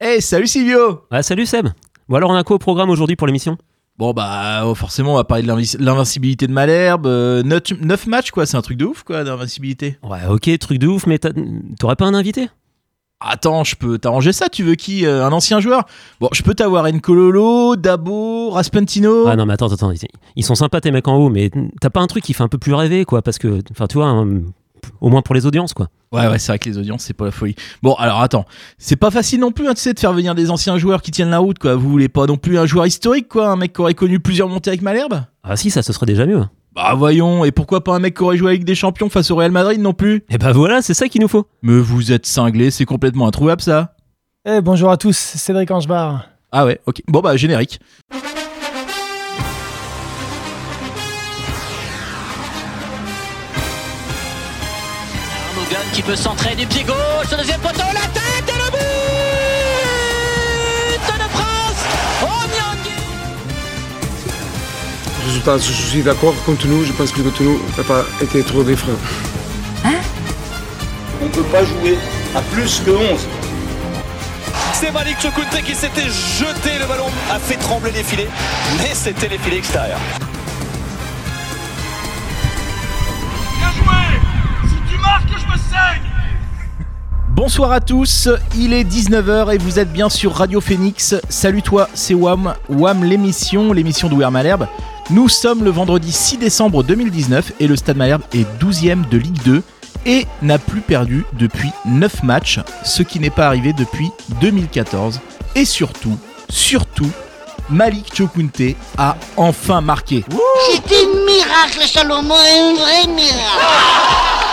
Hey, salut Silvio. Ah, salut Seb. Bon alors on a quoi au programme aujourd'hui pour l'émission? Bon bah oh, forcément on va parler de l'invincibilité de Malherbe, 9 matchs quoi, c'est un truc de ouf quoi d'invincibilité. Ouais ok, truc de ouf, mais t'as- t'aurais pas un invité? Attends, je peux t'arranger ça, tu veux qui Euh, Un ancien joueur? Bon, je peux t'avoir Nkololo, Dabo, Raspentino. Ah non mais attends, attends, ils- ils sont sympas tes mecs en haut, mais t'as pas un truc qui fait un peu plus rêver quoi, parce que, enfin tu vois, un- au moins pour les audiences quoi. Ouais ouais, c'est vrai que les audiences c'est pas la folie. Bon, alors attends, c'est pas facile non plus hein, tu sais de faire venir des anciens joueurs qui tiennent la route quoi. Vous voulez pas non plus un joueur historique quoi, un mec qui aurait connu plusieurs montées avec Malherbe? Ah si, ça ce serait déjà mieux. Bah voyons, et pourquoi pas un mec qui aurait joué avec des champions face au Real Madrid non plus? Et bah voilà, c'est ça qu'il nous faut. Mais vous êtes cinglés, c'est complètement introuvable ça. Eh, bonjour à tous, c'est Cédric Angebar. Ah ouais, ok. Bon bah générique. Qui peut centrer du pied gauche, au deuxième poteau, la tête et le but de France Oh Nyangui Résultat, je suis d'accord contre nous. Je pense que contre nous n'a pas été trop des freins. On ne peut pas jouer à plus que 11. C'est Malik Chokunte qui s'était jeté, le ballon a fait trembler les filets, mais c'était les filets extérieurs. Bonsoir à tous, il est 19h et vous êtes bien sur Radio Phoenix. Salut toi, c'est Wam, Wam l'émission, l'émission d'Ouer Malherbe. Nous sommes le vendredi 6 décembre 2019 et le Stade Malherbe est 12ème de Ligue 2 et n'a plus perdu depuis 9 matchs, ce qui n'est pas arrivé depuis 2014. Et surtout, surtout, Malik Chokunte a enfin marqué. C'est un miracle, Salomon, un vrai miracle.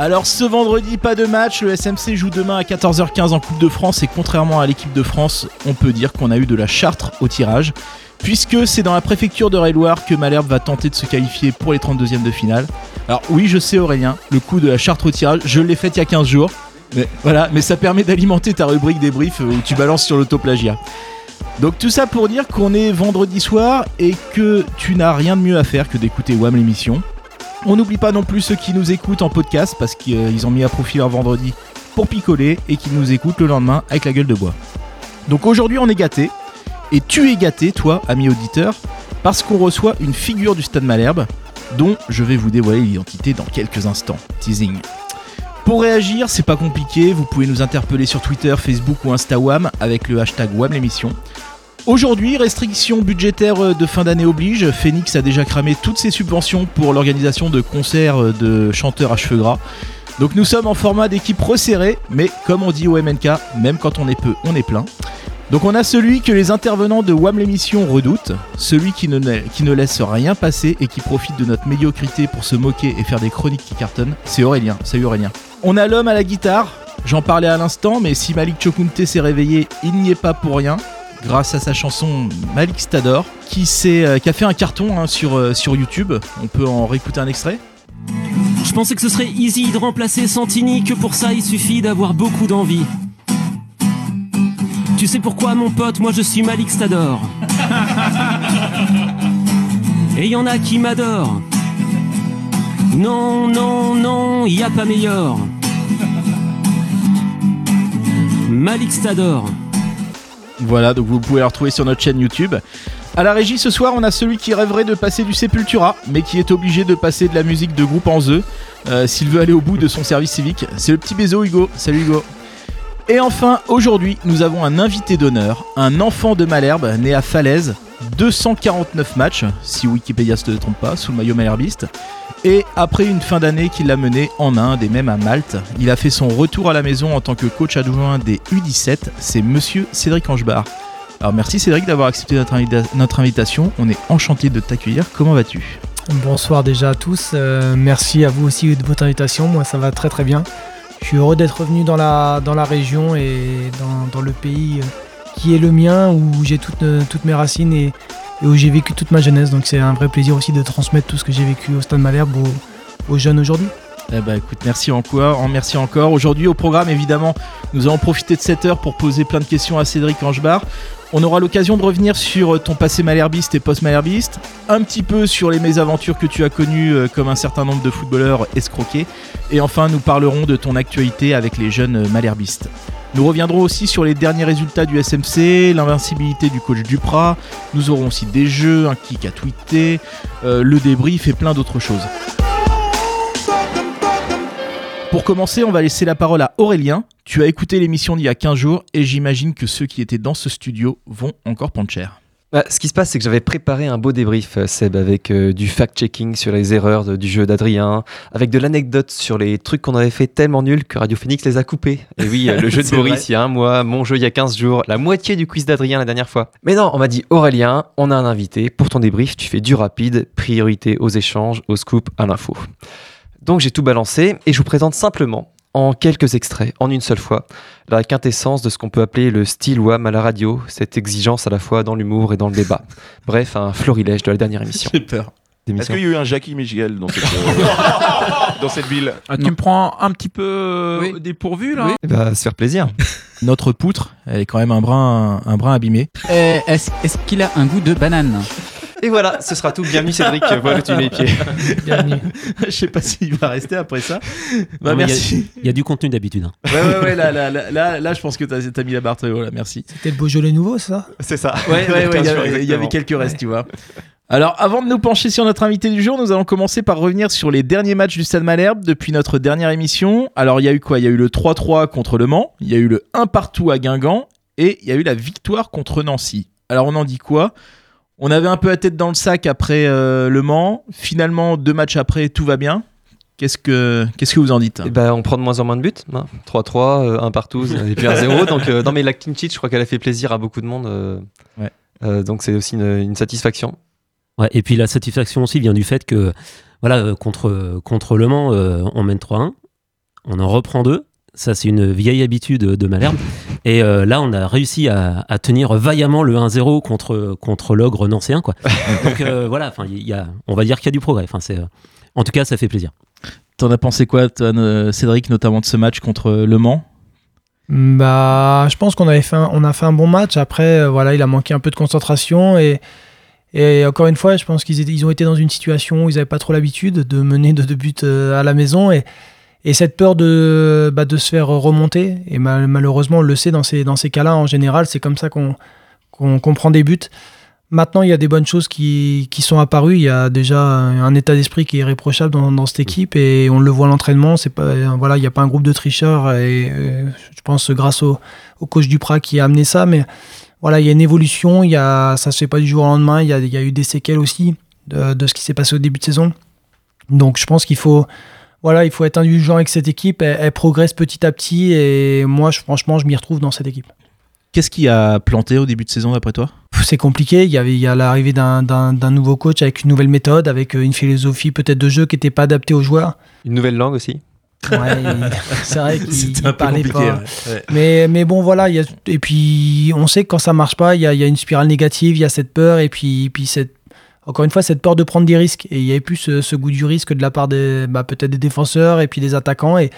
Alors ce vendredi, pas de match, le SMC joue demain à 14h15 en Coupe de France et contrairement à l'équipe de France, on peut dire qu'on a eu de la chartre au tirage, puisque c'est dans la préfecture de Rail-Loire que Malherbe va tenter de se qualifier pour les 32e de finale. Alors oui, je sais Aurélien, le coup de la chartre au tirage, je l'ai fait il y a 15 jours, mais voilà, mais ça permet d'alimenter ta rubrique débrief où tu balances sur l'autoplagiat. Donc tout ça pour dire qu'on est vendredi soir et que tu n'as rien de mieux à faire que d'écouter WAM l'émission. On n'oublie pas non plus ceux qui nous écoutent en podcast parce qu'ils ont mis à profit leur vendredi pour picoler et qui nous écoutent le lendemain avec la gueule de bois. Donc aujourd'hui on est gâté et tu es gâté toi ami auditeur parce qu'on reçoit une figure du Stade Malherbe dont je vais vous dévoiler l'identité dans quelques instants. Teasing. Pour réagir, c'est pas compliqué, vous pouvez nous interpeller sur Twitter, Facebook ou Instagram avec le hashtag WAM l'émission. Aujourd'hui, restriction budgétaire euh, de fin d'année oblige, Phoenix a déjà cramé toutes ses subventions pour l'organisation de concerts de chanteurs à cheveux gras. Donc nous sommes en format d'équipe resserré, mais comme on dit au MNK, même quand on est peu, on est plein. Donc on a celui que les intervenants de WAM l'émission redoutent, celui qui ne, qui ne laisse rien passer et qui profite de notre médiocrité pour se moquer et faire des chroniques qui cartonnent, c'est Aurélien. Salut Aurélien. On a l'homme à la guitare, j'en parlais à l'instant, mais si Malik Chokunte s'est réveillé, il n'y est pas pour rien grâce à sa chanson Malik Stador, qui, euh, qui a fait un carton hein, sur, euh, sur YouTube. On peut en réécouter un extrait Je pensais que ce serait easy de remplacer Santini, que pour ça il suffit d'avoir beaucoup d'envie. Tu sais pourquoi mon pote, moi je suis Malik Stador. Et y en a qui m'adorent. Non, non, non, y a pas meilleur. Malik Stador. Voilà, donc vous pouvez la retrouver sur notre chaîne YouTube. À la régie ce soir, on a celui qui rêverait de passer du Sepultura, mais qui est obligé de passer de la musique de groupe en The euh, s'il veut aller au bout de son service civique. C'est le petit Bézo Hugo. Salut Hugo. Et enfin, aujourd'hui, nous avons un invité d'honneur, un enfant de Malherbe né à Falaise, 249 matchs, si Wikipédia se trompe pas, sous le maillot malherbiste. Et après une fin d'année qui l'a mené en Inde et même à Malte, il a fait son retour à la maison en tant que coach adjoint des U17, c'est monsieur Cédric Angebar. Alors merci Cédric d'avoir accepté notre, invita- notre invitation, on est enchanté de t'accueillir, comment vas-tu? Bonsoir déjà à tous. euh, merci à vous aussi de votre invitation. Moi, ça va très très bien. Je suis heureux d'être revenu dans la, région et dans, dans le pays euh, qui est le mien, où j'ai toutes, euh, mes racines et, où j'ai vécu toute ma jeunesse. Donc c'est un vrai plaisir aussi de transmettre tout ce que j'ai vécu au Stade Malherbe aux, jeunes aujourd'hui. Eh bah écoute, merci encore, en merci encore. Aujourd'hui au programme évidemment, nous allons profiter de cette heure pour poser plein de questions à Cédric Angebar. On aura l'occasion de revenir sur ton passé malherbiste et post-malherbiste, un petit peu sur les mésaventures que tu as connues euh, comme un certain nombre de footballeurs escroqués, et enfin nous parlerons de ton actualité avec les jeunes malherbistes. Nous reviendrons aussi sur les derniers résultats du SMC, l'invincibilité du coach Duprat, nous aurons aussi des jeux, un kick à tweeter, euh, le débrief et plein d'autres choses. Pour commencer, on va laisser la parole à Aurélien. Tu as écouté l'émission d'il y a 15 jours et j'imagine que ceux qui étaient dans ce studio vont encore prendre cher. Bah, ce qui se passe, c'est que j'avais préparé un beau débrief, euh, Seb, avec euh, du fact-checking sur les erreurs de- du jeu d'Adrien, avec de l'anecdote sur les trucs qu'on avait fait tellement nuls que Radio Phoenix les a coupés. Et oui, euh, le jeu de Boris vrai. il y a un mois, mon jeu il y a 15 jours, la moitié du quiz d'Adrien la dernière fois. Mais non, on m'a dit Aurélien, on a un invité. Pour ton débrief, tu fais du rapide, priorité aux échanges, au scoop, à l'info. Donc j'ai tout balancé et je vous présente simplement, en quelques extraits, en une seule fois, la quintessence de ce qu'on peut appeler le style WAM à la radio, cette exigence à la fois dans l'humour et dans le débat. Bref, un florilège de la dernière émission. J'ai peur. Est-ce qu'il y a eu un Jackie Michel dans cette, euh, dans cette ville Ah, tu me prends un petit peu euh, dépourvu là Eh ben, se faire plaisir. Notre poutre, elle est quand même un brin, un brin abîmé. Euh, Est-ce est-ce qu'il a un goût de banane? Et voilà, ce sera tout. Bienvenue Cédric, voilà tu mets les pieds. Bienvenue. Je sais pas s'il va rester après ça. Bah Non, merci. Il y a du contenu d'habitude. hein. Ouais, ouais, ouais, là, là, là, là, là, je pense que t'as as mis la barre très haut, là, merci. C'était le Beaujolais nouveau, ça? C'est ça. Ouais, ouais, ouais, il y, 15 jours, avait- il y exactement. avait quelques restes, tu vois. Alors, avant de nous pencher sur notre invité du jour, nous allons commencer par revenir sur les derniers matchs du Stade Malherbe depuis notre dernière émission. Alors, il y a eu quoi? Il y a eu le 3-3 contre Le Mans, il y a eu le 1 partout à Guingamp, et il y a eu la victoire contre Nancy. Alors, on en dit quoi? On avait un peu la tête dans le sac après euh, Le Mans. Finalement, deux matchs après, tout va bien. Qu'est-ce que, qu'est-ce que vous en dites Et ben, on prend de moins en moins de buts. hein. 3-3, euh, 1 partout, et puis 1-0. donc, euh, non, mais la clean sheet, je crois qu'elle a fait plaisir à beaucoup de monde. euh, Ouais. euh, donc, c'est aussi une, une satisfaction. Ouais, et puis la satisfaction aussi vient du fait que voilà, euh, contre, contre Le Mans, euh, on mène 3-1, on en reprend deux. Ça, c'est une vieille habitude de Malherbe. Et euh, là, on a réussi à, à tenir vaillamment le 1-0 contre, contre l'ogre nancéen. Quoi. Donc euh, voilà, enfin, il y a, on va dire qu'il y a du progrès. Enfin, c'est, euh, en tout cas, ça fait plaisir. T'en as pensé quoi, toi, Cédric, notamment de ce match contre Le Mans? Bah, je pense qu'on avait fait un, on a fait un bon match. Après, euh, voilà, il a manqué un peu de concentration et, et encore une fois, je pense qu'ils ils ont été dans une situation où ils n'avaient pas trop l'habitude de mener de deux buts à la maison et, et cette peur de, bah, de se faire remonter. Et mal- malheureusement, on le sait dans ces, dans ces cas-là, en général, c'est comme ça qu'on qu'on qu'on prend des buts. Maintenant, il y a des bonnes choses qui, qui sont apparues. Il y a déjà un état d'esprit qui est irréprochable dans, dans cette équipe et on le voit à l'entraînement. Voilà, il n'y a pas un groupe de tricheurs et je pense grâce au, au coach Duprat qui a amené ça. Mais voilà, il y a une évolution. Il y a, ça se fait pas du jour au lendemain. Il y a, il y a eu des séquelles aussi de, de ce qui s'est passé au début de saison. Donc, je pense qu'il faut, voilà, il faut être indulgent avec cette équipe. Elle, elle progresse petit à petit et moi, je, franchement, je m'y retrouve dans cette équipe. Qu'est-ce qui a planté au début de saison, d'après toi? C'est compliqué. Il y avait il y a l'arrivée d'un- d'un d'un nouveau coach avec une nouvelle méthode, avec euh, une philosophie peut-être de jeu qui n'était pas adaptée aux joueurs. Une nouvelle langue aussi? Ouais, c'est vrai qu'il C'était il un peu parlait compliqué. pas. ouais. Ouais. Mais, mais bon, voilà. il Y a, et puis, on sait que quand ça marche pas, il y a, il y a une spirale négative, il y a cette peur, et puis, puis cette, encore une fois, cette peur de prendre des risques. Et il y avait plus ce, ce goût du risque de la part des, bah, peut-être des défenseurs et puis des attaquants. Et,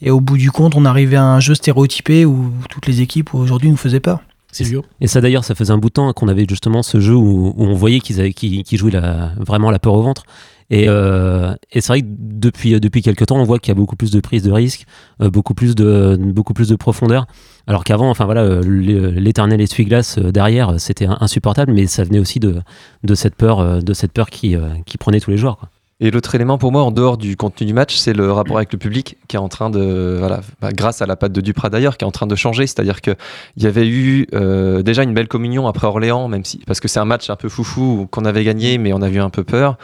et au bout du compte, on arrivait à un jeu stéréotypé où toutes les équipes aujourd'hui nous faisaient peur. Silvio Et ça d'ailleurs, ça faisait un bout de temps qu'on avait justement ce jeu où, où on voyait qu'ils avaient- jouaient la- vraiment la peur au ventre. Et, euh, et c'est vrai que depuis, depuis quelques temps, on voit qu'il y a beaucoup plus de prise de risque, euh, beaucoup, plus de, beaucoup plus de profondeur. Alors qu'avant, enfin voilà, euh, le- l'éternel essuie-glace euh, derrière, euh, c'était in- insupportable, mais ça venait aussi de, de cette peur, euh, de cette peur qui, euh, qui prenait tous les joueurs. Et l'autre élément pour moi, en dehors du contenu du match, c'est le rapport avec le public qui est en train de, voilà, bah, grâce à la patte de Duprat d'ailleurs, qui est en train de changer. C'est-à-dire qu'il y avait eu euh, déjà une belle communion après Orléans, même si, parce que c'est un match un peu foufou qu'on avait gagné, mais on a eu un peu peur.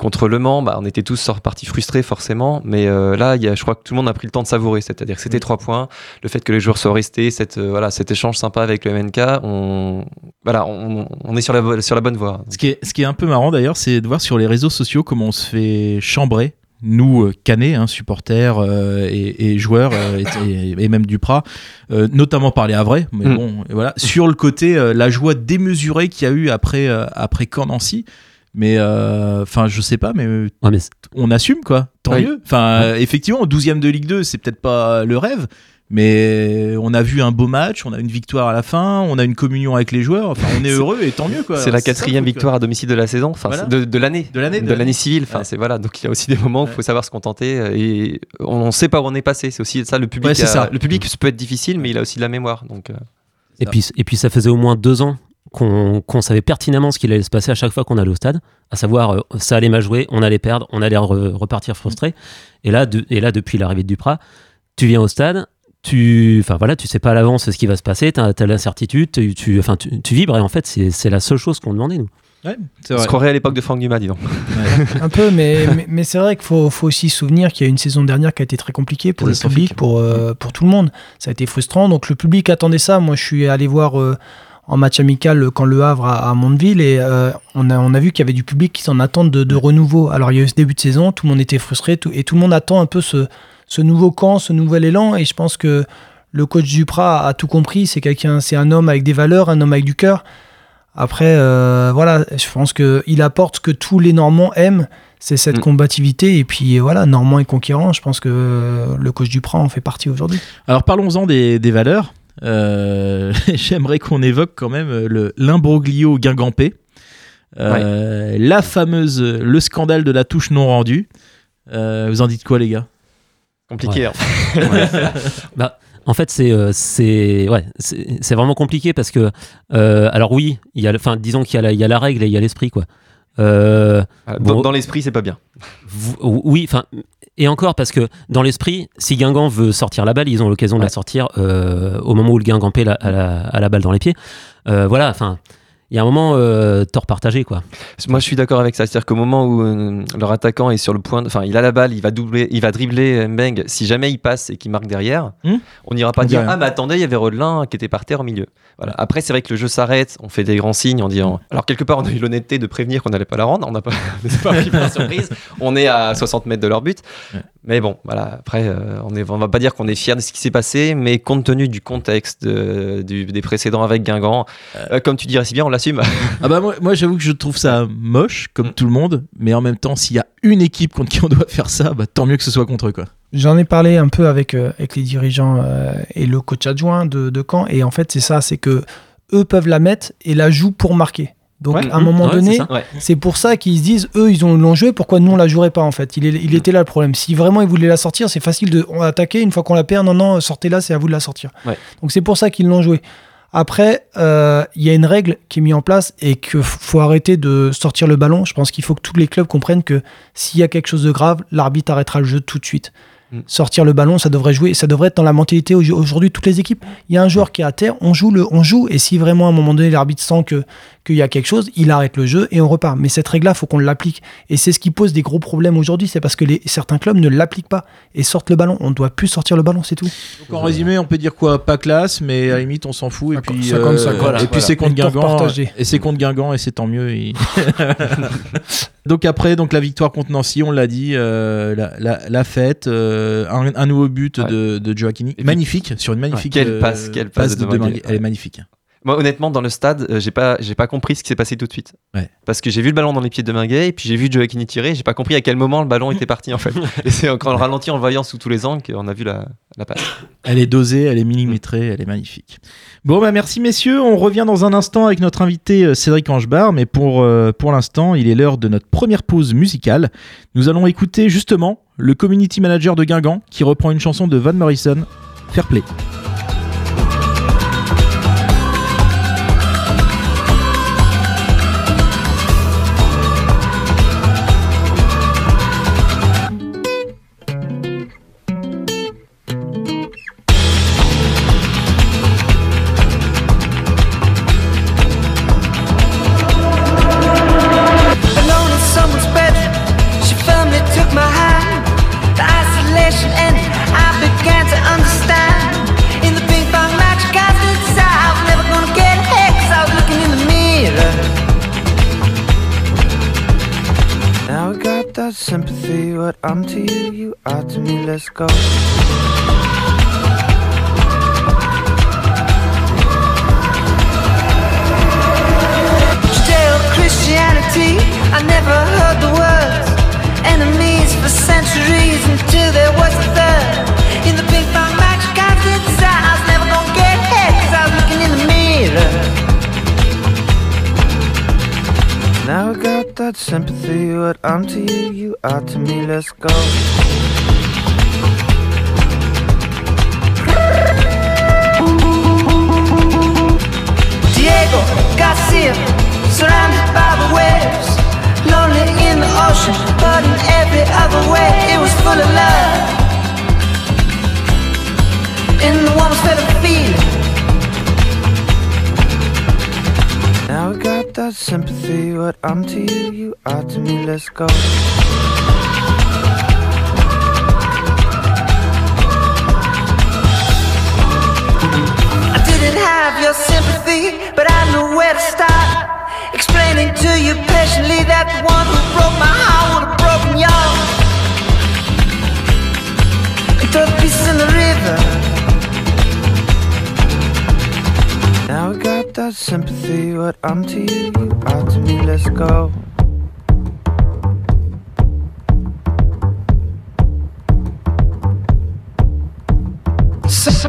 Contre Le Mans, bah, on était tous repartis frustrés forcément, mais euh, là, y a, je crois que tout le monde a pris le temps de savourer. C'est-à-dire que c'était trois points, le fait que les joueurs soient restés, cette, euh, voilà, cet échange sympa avec le MNK, on, voilà, on, on est sur la, vo- sur la bonne voie. Ce qui, est, ce qui est un peu marrant d'ailleurs, c'est de voir sur les réseaux sociaux comment on se fait chambrer, nous, euh, canets, hein, supporters euh, et, et joueurs, euh, et, et même Duprat, euh, notamment par les Havrais, mais Mm. bon, voilà, sur le côté, la joie démesurée qu'il y a eu après, après Caen-Nancy. Mais euh, enfin, je sais pas, mais on assume quoi. Tant Oui. mieux. Enfin, euh, effectivement, 12 e de Ligue 2, c'est peut-être pas le rêve, Mais on a vu un beau match, on a une victoire à la fin, on a une communion avec les joueurs. Enfin, on est heureux et tant mieux quoi. C'est la quatrième victoire à domicile de la saison, enfin Voilà. de, de l'année, De l'année, de civile. Enfin, Ouais. c'est voilà. Donc il y a aussi des moments où il faut savoir se contenter et on ne sait pas où on est passé. C'est aussi ça le public. Ouais, c'est a- ça. Le public peut être difficile, mais il a aussi de la mémoire. Donc euh, Et puis, et puis ça faisait au moins deux ans qu'on savait pertinemment ce qu'il allait se passer à chaque fois qu'on allait au stade, à savoir euh, ça allait mal jouer, on allait perdre, on allait re- repartir frustré. Et là, de- et là depuis l'arrivée de Duprat, tu viens au stade, tu, enfin voilà, tu sais pas à l'avance ce qui va se passer, tu as, l'incertitude, tu, tu, enfin, tu, tu vibres et en fait c'est la seule chose qu'on demandait nous. Ouais, c'est on vrai. se croirait à l'époque de Franck Dumas, dis donc. Un peu, mais, mais, mais c'est vrai qu'il faut, faut aussi se souvenir qu'il y a une saison dernière qui a été très compliquée pour le public, pour, euh, pour tout le monde. Ça a été frustrant. Donc le public attendait ça. Moi, je suis allé voir euh, en match amical quand Le Havre à, à Mondeville et euh, on, a, on a vu qu'il y avait du public qui s'en attend de, de renouveau. Alors il y a eu ce début de saison, tout le monde était frustré tout- et tout le monde attend un peu ce, ce nouveau camp, ce nouvel élan. Et je pense que le coach Duprat a tout compris. C'est quelqu'un, c'est un homme avec des valeurs, un homme avec du cœur. Après, euh, voilà, je pense qu'il apporte ce que tous les Normands aiment, c'est cette Mm. combativité. Et puis voilà, Normand et conquérant, je pense que euh, le coach Duprat en fait partie aujourd'hui. Alors parlons-en des, des valeurs. Euh, J'aimerais qu'on évoque quand même le l'imbroglio guingampé. Euh, La fameuse, le scandale de la touche non rendue. Euh, vous en dites quoi les gars? Compliqué. Ouais. hein. Bah, en fait, c'est euh, c'est ouais, c'est vraiment compliqué parce que euh, alors oui, il y a, enfin disons qu'il y a la, il y a la règle et il y a l'esprit quoi. Euh, Dans, Bon. dans l'esprit, c'est pas bien. oui, enfin et encore parce que dans l'esprit, si Guingamp veut sortir la balle, ils ont l'occasion de la sortir euh, au moment où le Guingamp la, a la, a la balle dans les pieds. Euh, voilà, enfin il y a un moment euh, tort partagé quoi. Moi, je suis d'accord avec ça. C'est-à-dire qu'au moment où euh, leur attaquant est sur le point, de- enfin, il a la balle, il va doubler, il va dribbler Mbeng. Si jamais il passe et qu'il marque derrière, Hmm on n'ira pas On dire ah mais attendez, il y avait Rodelin qui était par terre au milieu. Voilà. Après, c'est vrai que le jeu s'arrête, on fait des grands signes en disant. Alors quelque part, on a eu l'honnêteté de prévenir qu'on n'allait pas la rendre. On n'a pas, on s'est pas pris par surprise. On est à 60 mètres de leur but. Ouais. Mais bon, voilà. Après, euh, on on va pas dire qu'on est fier de ce qui s'est passé, mais compte tenu du contexte de- du- des précédents avec Guingamp, euh, comme tu dirais si bien, on l'assume. Ah bah moi, moi, j'avoue que je trouve ça moche comme Mm. tout le monde, mais en même temps s'il y a une équipe contre qui on doit faire ça, bah tant mieux que ce soit contre eux quoi. J'en ai parlé un peu avec, euh, avec les dirigeants euh, et le coach adjoint de, de Caen. Et en fait, c'est ça, c'est que eux peuvent la mettre et la jouent pour marquer. Donc Ouais. à un moment Ouais, donné, c'est. Ouais. pour ça qu'ils se disent, eux, ils ont l'ont joué, pourquoi nous on la jouerait pas en fait? Il, est- il était là le problème. Si vraiment ils voulaient la sortir, c'est facile de on attaquer, une fois qu'on la perd, non, non, sortez-la, c'est à vous de la sortir. Donc c'est pour ça qu'ils l'ont joué. Après, euh, il y a une règle qui est mise en place et qu'il faut arrêter de sortir le ballon. Je pense qu'il faut que tous les clubs comprennent que s'il y a quelque chose de grave, l'arbitre arrêtera le jeu tout de suite. Mm. Sortir le ballon, ça devrait jouer, ça devrait être dans la mentalité au- aujourd'hui de toutes les équipes. Il y a un joueur qui est à terre, on joue le, on joue, et si vraiment à un moment donné l'arbitre sent que qu'il y a quelque chose, il arrête le jeu et on repart. Mais cette règle-là, faut qu'on l'applique. Et c'est ce qui pose des gros problèmes aujourd'hui, c'est parce que les, certains clubs ne l'appliquent pas et sortent le ballon. On doit plus sortir le ballon, c'est tout. Donc en résumé, on peut dire quoi? Pas classe, mais à la limite on s'en fout. Et puis, cinquante. et puis Voilà. c'est contre Guingamp. Et c'est contre Guingamp et c'est tant mieux. donc après, donc la victoire contre Nancy, on l'a dit, euh, la, la- la fête, euh, un, un nouveau but Ouais. de, de Gioacchini. Magnifique, sur une magnifique quelle euh, passe, quelle passe de de. Elle est magnifique. Moi, honnêtement, dans le stade, euh, j'ai pas, j'ai pas compris ce qui s'est passé tout de suite. Ouais. Parce que j'ai vu le ballon dans les pieds de Minguet, et puis j'ai vu Joaquini tirer, j'ai pas compris à quel moment le ballon était parti en fait. et c'est quand on le ralentit en le voyant sous tous les angles qu'on a vu la, la passe. Elle est dosée, elle est millimétrée, elle est magnifique. Bon, bah merci messieurs. On revient dans un instant avec notre invité euh, Cédric Angebar, mais pour, euh, pour l'instant, il est l'heure de notre première pause musicale. Nous allons écouter justement le community manager de Guingamp qui reprend une chanson de Van Morrison, Fair Play. Sympathy, what I'm to you, you are to me, let's go. Judeo-Christianity, I never heard the words. Enemies for centuries until there was a third. Got that sympathy, what I'm to you, you are to me, let's go. Diego Garcia, surrounded by the waves, lonely in the ocean, but in every other way, it was full of love. In the warmest feather feeling. Now I got that sympathy, what I'm to you, you are to me, let's go. I didn't have your sympathy, but I knew where to start. Explaining to you patiently that the one who broke my heart would have broken yours. And throw the pieces in the river. Now I got that sympathy, what I'm to you, you are to me, let's go. S-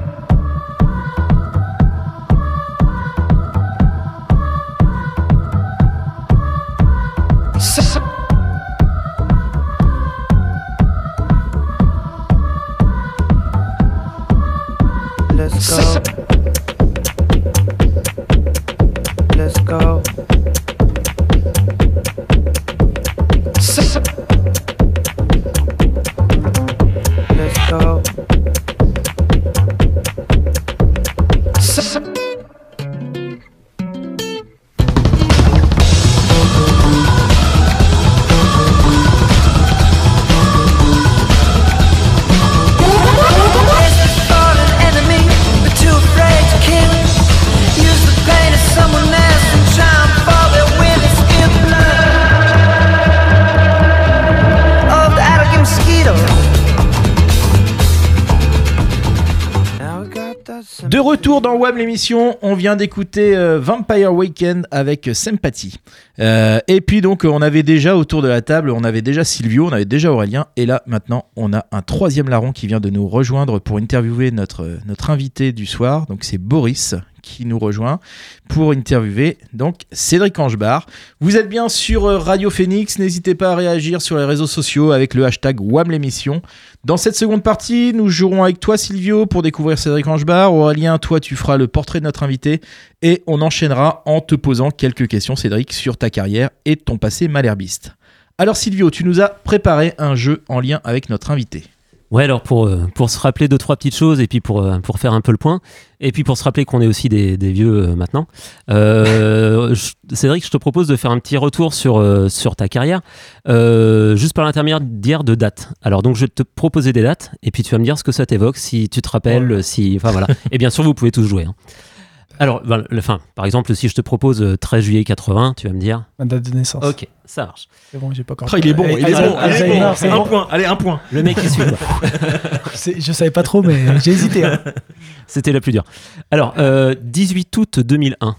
Dans WAM l'émission, on vient d'écouter euh, Vampire Weekend avec Sympathy. Euh, et puis donc on avait déjà autour de la table, on avait déjà Silvio, on avait déjà Aurélien, et là maintenant on a un troisième larron qui vient de nous rejoindre pour interviewer notre, notre invité du soir, donc c'est Boris qui nous rejoint pour interviewer donc Cédric Angebar. Vous êtes bien sur euh, Radio Phoenix, n'hésitez pas à réagir sur les réseaux sociaux avec le hashtag WAM l'émission. Dans cette seconde partie, nous jouerons avec toi Silvio pour découvrir Cédric Angebar. Aurélien, toi tu feras le portrait de notre invité et on enchaînera en te posant quelques questions Cédric sur ta carrière et ton passé malherbiste. Alors Silvio, tu nous as préparé un jeu en lien avec notre invité. Ouais, alors pour, euh, pour se rappeler deux, trois petites choses et puis pour, euh, pour faire un peu le point, et puis pour se rappeler qu'on est aussi des, des vieux euh, maintenant, euh, je- Cédric, je te propose de faire un petit retour sur, euh, sur ta carrière, euh, juste par l'intermédiaire de dates. Alors donc je vais te proposer des dates et puis tu vas me dire ce que ça t'évoque, si tu te rappelles, si. Enfin voilà. et bien sûr, vous pouvez tous jouer. hein. Alors, ben, le- par exemple, si je te propose euh, 13 juillet 80, tu vas me dire. Ma date de naissance. Ok, ça marche. C'est bon, j'ai pas encore. Oh, il est bon, il est bon, Un bon. point, allez, un point. Le mec qui suit. Je savais pas trop, mais j'ai hésité. hein. C'était la plus dure. Alors, euh, 18 août 2001.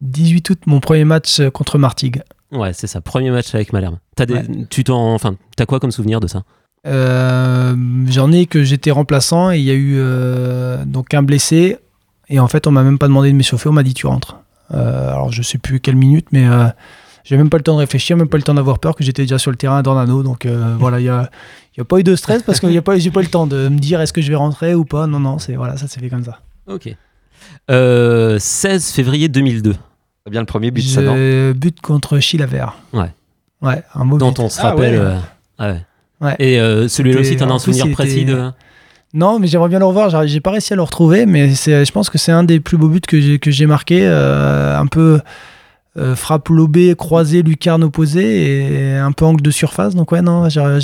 18 août, mon premier match euh, contre Martigues. Ouais, c'est ça. Premier match avec Malherbe. T'as des, Ouais. tu t'en, enfin, t'as quoi comme souvenir de ça? Euh, J'en ai que j'étais remplaçant et il y a eu euh, donc un blessé. Et en fait, on m'a même pas demandé de m'échauffer, on m'a dit tu rentres. Euh, alors je sais plus quelle minute, mais euh, j'ai même pas le temps de réfléchir, même pas le temps d'avoir peur, que j'étais déjà sur le terrain à Dornano. Donc euh, voilà, il y a, y a pas eu de stress parce que y a pas, j'ai pas eu le temps de me dire est-ce que je vais rentrer ou pas. Non, non, c'est voilà, ça s'est fait comme ça. Ok. Euh, 16 février 2002. C'est bien le premier but, ça, non? Je bute contre Chilaver. Ouais. Ouais, un beau Dont but. on se Ah rappelle. ouais. euh, ah ouais. Ouais. Et euh, celui-là aussi, t'en as un souvenir précis était- de. Non, mais j'aimerais bien le revoir. J'ai- pas réussi à le retrouver, mais c'est, je pense que c'est un des plus beaux buts que j'ai, marqué. euh, un peu euh, frappe lobée, croisée, lucarne opposée et un peu angle de surface. Donc, ouais, non, j'aimerais,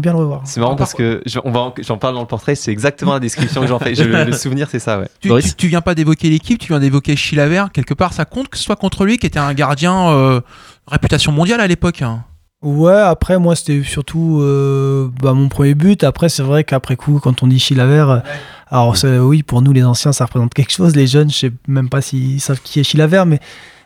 bien le revoir. C'est marrant parce que j'en parle dans le portrait, c'est exactement la description que j'en fais. Je- le, le souvenir, c'est ça, ouais. Tu, tu, tu viens pas d'évoquer l'équipe, tu viens d'évoquer Chilaver. Quelque part, ça compte que ce soit contre lui, qui était un gardien euh, réputation mondiale à l'époque. hein. Ouais, après, moi, c'était surtout euh, bah, mon premier but. Après, c'est vrai qu'après coup, quand on dit Chilaver, euh, alors oui, pour nous, les anciens, ça représente quelque chose. Les jeunes, je sais même pas s'ils savent qui est Chilaver, mais,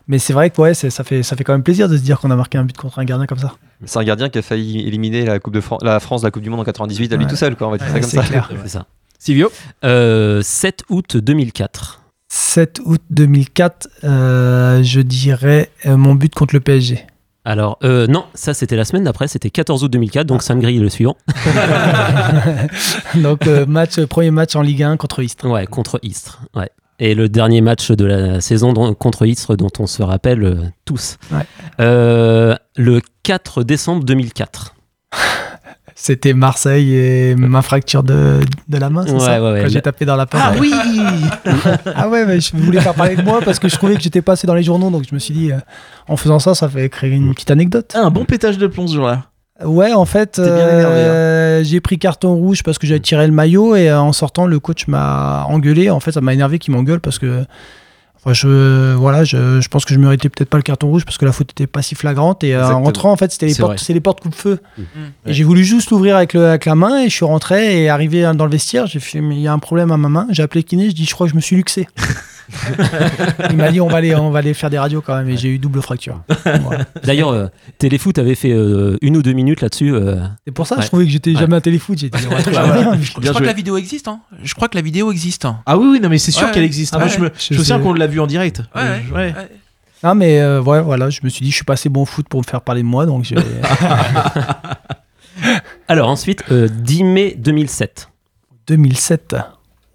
mais c'est vrai que ouais, ça, fait, ça fait quand même plaisir de se dire qu'on a marqué un but contre un gardien comme ça. C'est un gardien qui a failli éliminer la, coupe de Fran- la France de la Coupe du Monde en 98 à lui tout seul, quoi. On va dire ça Ouais, comme c'est ça. clair. C'est ça. Silvio Euh, 7 août 2004. 7 août 2004, euh, je dirais euh, mon but contre le PSG. Alors, euh, non, ça c'était la semaine d'après, c'était 14 août 2004, donc Sam Gris est le suivant. Donc, euh, match, premier match en Ligue 1 contre Istres. Ouais, contre Istres. Ouais. Et le dernier match de la saison contre Istres dont on se rappelle euh, tous. Ouais. Euh, le 4 décembre 2004. C'était Marseille et ma fracture de, de la main, c'est Ouais, ça ouais, ouais. Quand j'ai tapé dans la porte. Ah oui Ah ouais, mais je voulais faire parler de moi parce que je trouvais que j'étais pas assez dans les journaux, donc je me suis dit, euh, en faisant ça, ça fait créer une petite anecdote. Ah, Un bon pétage de plomb ce jour-là. Ouais, en fait, hein. euh, j'ai pris carton rouge parce que j'avais tiré le maillot et euh, en sortant, le coach m'a engueulé. En fait, ça m'a énervé qu'il m'engueule parce que je, voilà, je, je pense que je méritais peut-être pas le carton rouge parce que la faute était pas si flagrante. Et euh, en rentrant, en fait, c'était les, C'est portes, les portes coupe-feu. Mhm. Et j'ai voulu juste l'ouvrir avec, le- avec la main et je suis rentré et arrivé dans le vestiaire, j'ai fait, mais il y a un problème à ma main. J'ai appelé le kiné, je dis, je crois que je me suis luxé. il m'a dit, on va, aller, on va aller faire des radios quand même et j'ai eu double fracture. Voilà. D'ailleurs, euh, Téléfoot avait fait euh, une ou deux minutes là-dessus. euh, C'est pour ça que Ouais. je trouvais que j'étais Ouais. jamais à téléfoot. J'étais Ouais, ouais. Je Bien crois joué. que la vidéo existe. Hein. Je crois que la vidéo existe. Ah oui, oui, non, mais c'est sûr Ouais. qu'elle existe. Ah Moi, je me, Je je souviens sais. qu'on l'a vu en direct. Ouais, Euh, ouais, ouais. ouais. Non, mais euh, ouais, voilà, je me suis dit, je suis pas assez bon au foot pour me faire parler de moi, donc j'ai. Alors ensuite, euh, 10 mai 2007. 2007.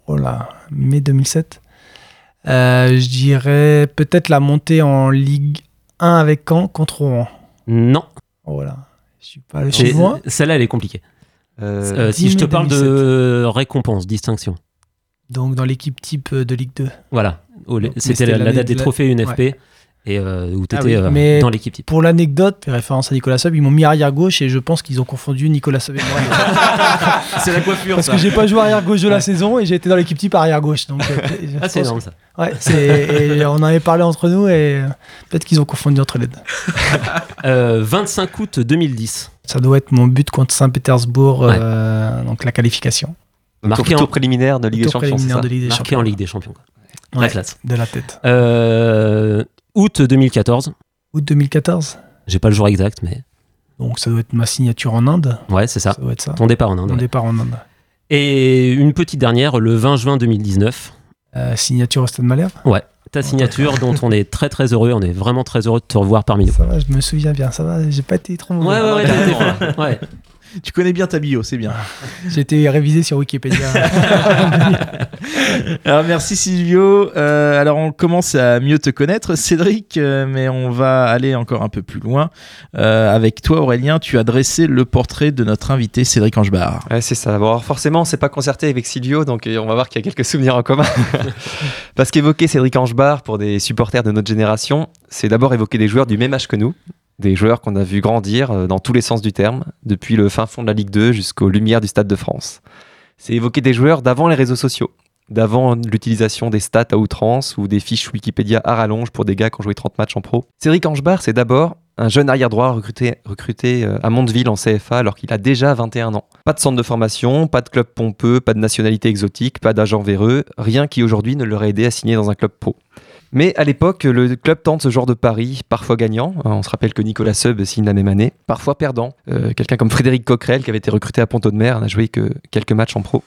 Oh là, mai 2007. Euh, je dirais peut-être la montée en Ligue 1 avec Caen contre Rouen. Non. Voilà. Je suis pas allé moi. Celle-là, elle est compliquée. Euh, Euh, 10 si je te parle de récompense, distinction. Donc dans l'équipe type de Ligue 2. Voilà. C'était la, date des trophées UNFP et euh, où tu Ah étais oui. Mais dans l'équipe type. Pour l'anecdote, référence à Nicolas Sub, ils m'ont mis arrière gauche et je pense qu'ils ont confondu Nicolas Sub et moi. C'est la coiffure, Parce ça. que j'ai pas joué arrière gauche de la saison et j'ai été dans l'équipe type arrière gauche. Donc, euh, Ah, c'est énorme ça. Ouais, c'est- et on en avait parlé entre nous et euh, peut-être qu'ils ont confondu entre les deux. Euh, 25 août 2010. Ça doit être mon but contre Saint-Pétersbourg, Ouais. euh, donc la qualification. Marqué tour, en, tour préliminaire de Ligue des Champions, c'est préliminaire ça de Ligue des marqué en Ligue des Champions. Ouais, classe. de la tête. Euh, août 2014. Août 2014. J'ai pas le jour exact, mais Donc ça doit être ma signature en Inde. ouais, c'est ça. Ça doit être ça. Ton départ en Inde. Mon ouais. départ en Inde. Et une petite dernière, le 20 juin 2019. Euh, signature au Stade Malherbe? Ouais, ta signature dont on est très très heureux. On est vraiment très heureux de te revoir parmi nous. Ça va, je me souviens bien. Ça va, j'ai pas été trop mauvais. Ouais, ouais, ouais, ouais. Tu connais bien ta bio, c'est bien. J'ai été révisé sur Wikipédia. Alors merci Silvio. Euh, alors on commence à mieux te connaître, Cédric, euh, mais on va aller encore un peu plus loin. Euh, avec toi, Aurélien, tu as dressé le portrait de notre invité Cédric Angebar. Ouais, c'est ça. Bon, alors forcément, on s'est pas concerté avec Silvio, donc on va voir qu'il y a quelques souvenirs en commun. Parce qu'évoquer Cédric Angebar pour des supporters de notre génération, c'est d'abord évoquer des joueurs du même âge que nous, des joueurs qu'on a vu grandir euh, dans tous les sens du terme, depuis le fin fond de la Ligue 2 jusqu'aux lumières du Stade de France. C'est évoquer des joueurs d'avant les réseaux sociaux, d'avant l'utilisation des stats à outrance ou des fiches Wikipédia à rallonge pour des gars qui ont joué 30 matchs en pro. Cédric Angebar, c'est d'abord un jeune arrière-droit recruté, recruté euh, à Mondeville en CFA alors qu'il a déjà 21 ans. Pas de centre de formation, pas de club pompeux, pas de nationalité exotique, pas d'agent véreux, rien qui aujourd'hui ne l'aurait aidé à signer dans un club pro. Mais à l'époque, le club tente ce genre de pari, parfois gagnant. On se rappelle que Nicolas Seub signe la même année, parfois perdant. Euh, Quelqu'un comme Frédéric Coquerel, qui avait été recruté à Pont-de-Mer, n'a joué que quelques matchs en pro.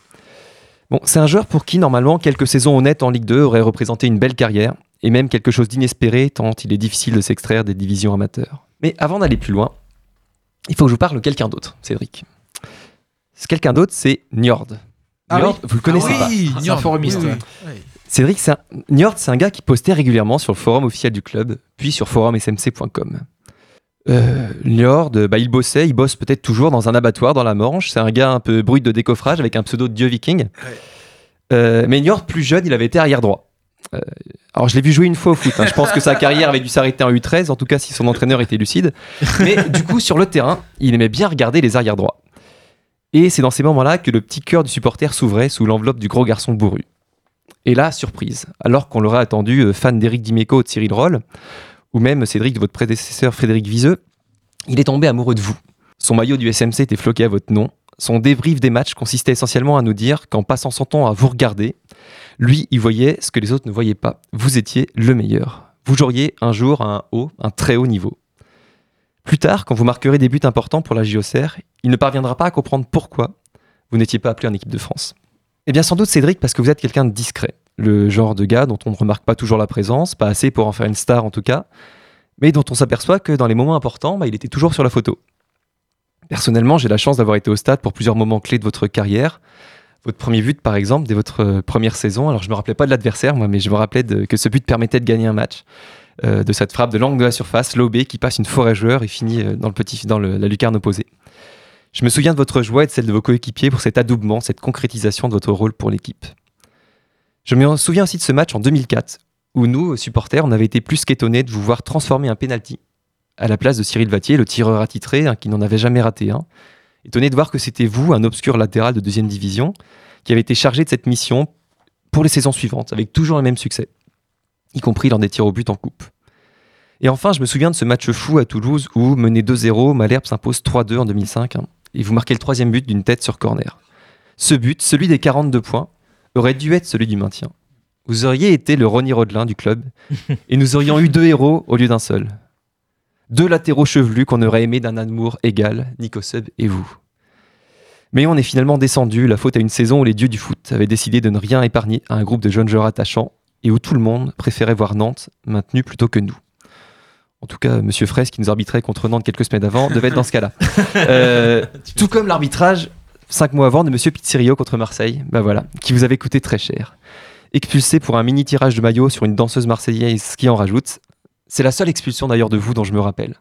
Bon, c'est un joueur pour qui, normalement, quelques saisons honnêtes en Ligue 2 auraient représenté une belle carrière, et même quelque chose d'inespéré, tant il est difficile de s'extraire des divisions amateurs. Mais avant d'aller plus loin, il faut que je vous parle de quelqu'un d'autre, Cédric. Ce quelqu'un d'autre, c'est Njord. Ah Njord, vous le connaissez Ah pas oui, un Njord, forumiste. oui, oui. Cédric, un... Njord, c'est un gars qui postait régulièrement sur le forum officiel du club, puis sur forumsmc.com. Euh, Njord, bah, il bossait, il bosse peut-être toujours dans un abattoir dans la Manche. C'est un gars un peu brut de décoffrage avec un pseudo de dieu viking. Euh, mais Njord, plus jeune, il avait été arrière droit. Euh, alors je l'ai vu jouer une fois au foot. hein. Je pense que sa carrière avait dû s'arrêter en U13, en tout cas si son entraîneur était lucide. Mais du coup, sur le terrain, il aimait bien regarder les arrière droits. Et c'est dans ces moments-là que le petit cœur du supporter s'ouvrait sous l'enveloppe du gros garçon bourru. Et là, surprise, alors qu'on l'aurait attendu euh, fan d'Éric Dimeco de Cyril Roll, ou même Cédric de votre prédécesseur Frédéric Viseux, il est tombé amoureux de vous. Son maillot du SMC était floqué à votre nom. Son débrief des matchs consistait essentiellement à nous dire qu'en passant son temps à vous regarder, lui, il voyait ce que les autres ne voyaient pas. Vous étiez le meilleur. Vous joueriez un jour à un haut, un très haut niveau. Plus tard, quand vous marquerez des buts importants pour la JOCR, il ne parviendra pas à comprendre pourquoi vous n'étiez pas appelé en équipe de France. Eh bien, sans doute, Cédric, parce que vous êtes quelqu'un de discret. Le genre de gars dont on ne remarque pas toujours la présence, pas assez pour en faire une star en tout cas. mais dont on s'aperçoit que dans les moments importants, bah, il était toujours sur la photo. Personnellement, j'ai la chance d'avoir été au stade pour plusieurs moments clés de votre carrière. Votre premier but, par exemple, dès votre euh, première saison. Alors, je me rappelais pas de l'adversaire, moi, mais je me rappelais de- que ce but permettait de gagner un match. Euh, de cette frappe de l'angle de la surface, lobé, qui passe une forêt joueur et finit euh, dans, le petit, dans la lucarne opposée. Je me souviens de votre joie et de celle de vos coéquipiers pour cet adoubement, cette concrétisation de votre rôle pour l'équipe. Je me souviens aussi de ce match en 2004, où nous, supporters, on avait été plus qu'étonnés de vous voir transformer un penalty à la place de Cyril Vatier, le tireur attitré, hein, qui n'en avait jamais raté un. Étonné de voir que c'était vous, un obscur latéral de deuxième division, qui avait été chargé de cette mission pour les saisons suivantes, avec toujours le même succès, y compris lors des tirs au but en coupe. Et enfin, je me souviens de ce match fou à Toulouse où, mené 2-0, Malherbe s'impose 3-2 en 2005, hein, et vous marquez le troisième but d'une tête sur corner. Ce but, celui des 42 points, aurait dû être celui du maintien. Vous auriez été le Ronny Rodelin du club, et nous aurions eu deux héros au lieu d'un seul. Deux latéraux chevelus qu'on aurait aimé d'un amour égal, Nico Sub et vous. Mais on est finalement descendu, la faute à une saison où les dieux du foot avaient décidé de ne rien épargner à un groupe de jeunes joueurs attachants et où tout le monde préférait voir Nantes maintenu plutôt que nous. En tout cas, Monsieur Fraisse, qui nous arbitrait contre Nantes quelques semaines avant, devait être dans ce cas-là. Euh, tout comme l'arbitrage, cinq mois avant, de Monsieur Pizzerio contre Marseille, bah voilà, qui vous avait coûté très cher. Expulsé pour un mini tirage de maillot sur une danseuse marseillaise qui en rajoute, c'est la seule expulsion d'ailleurs de vous dont je me rappelle.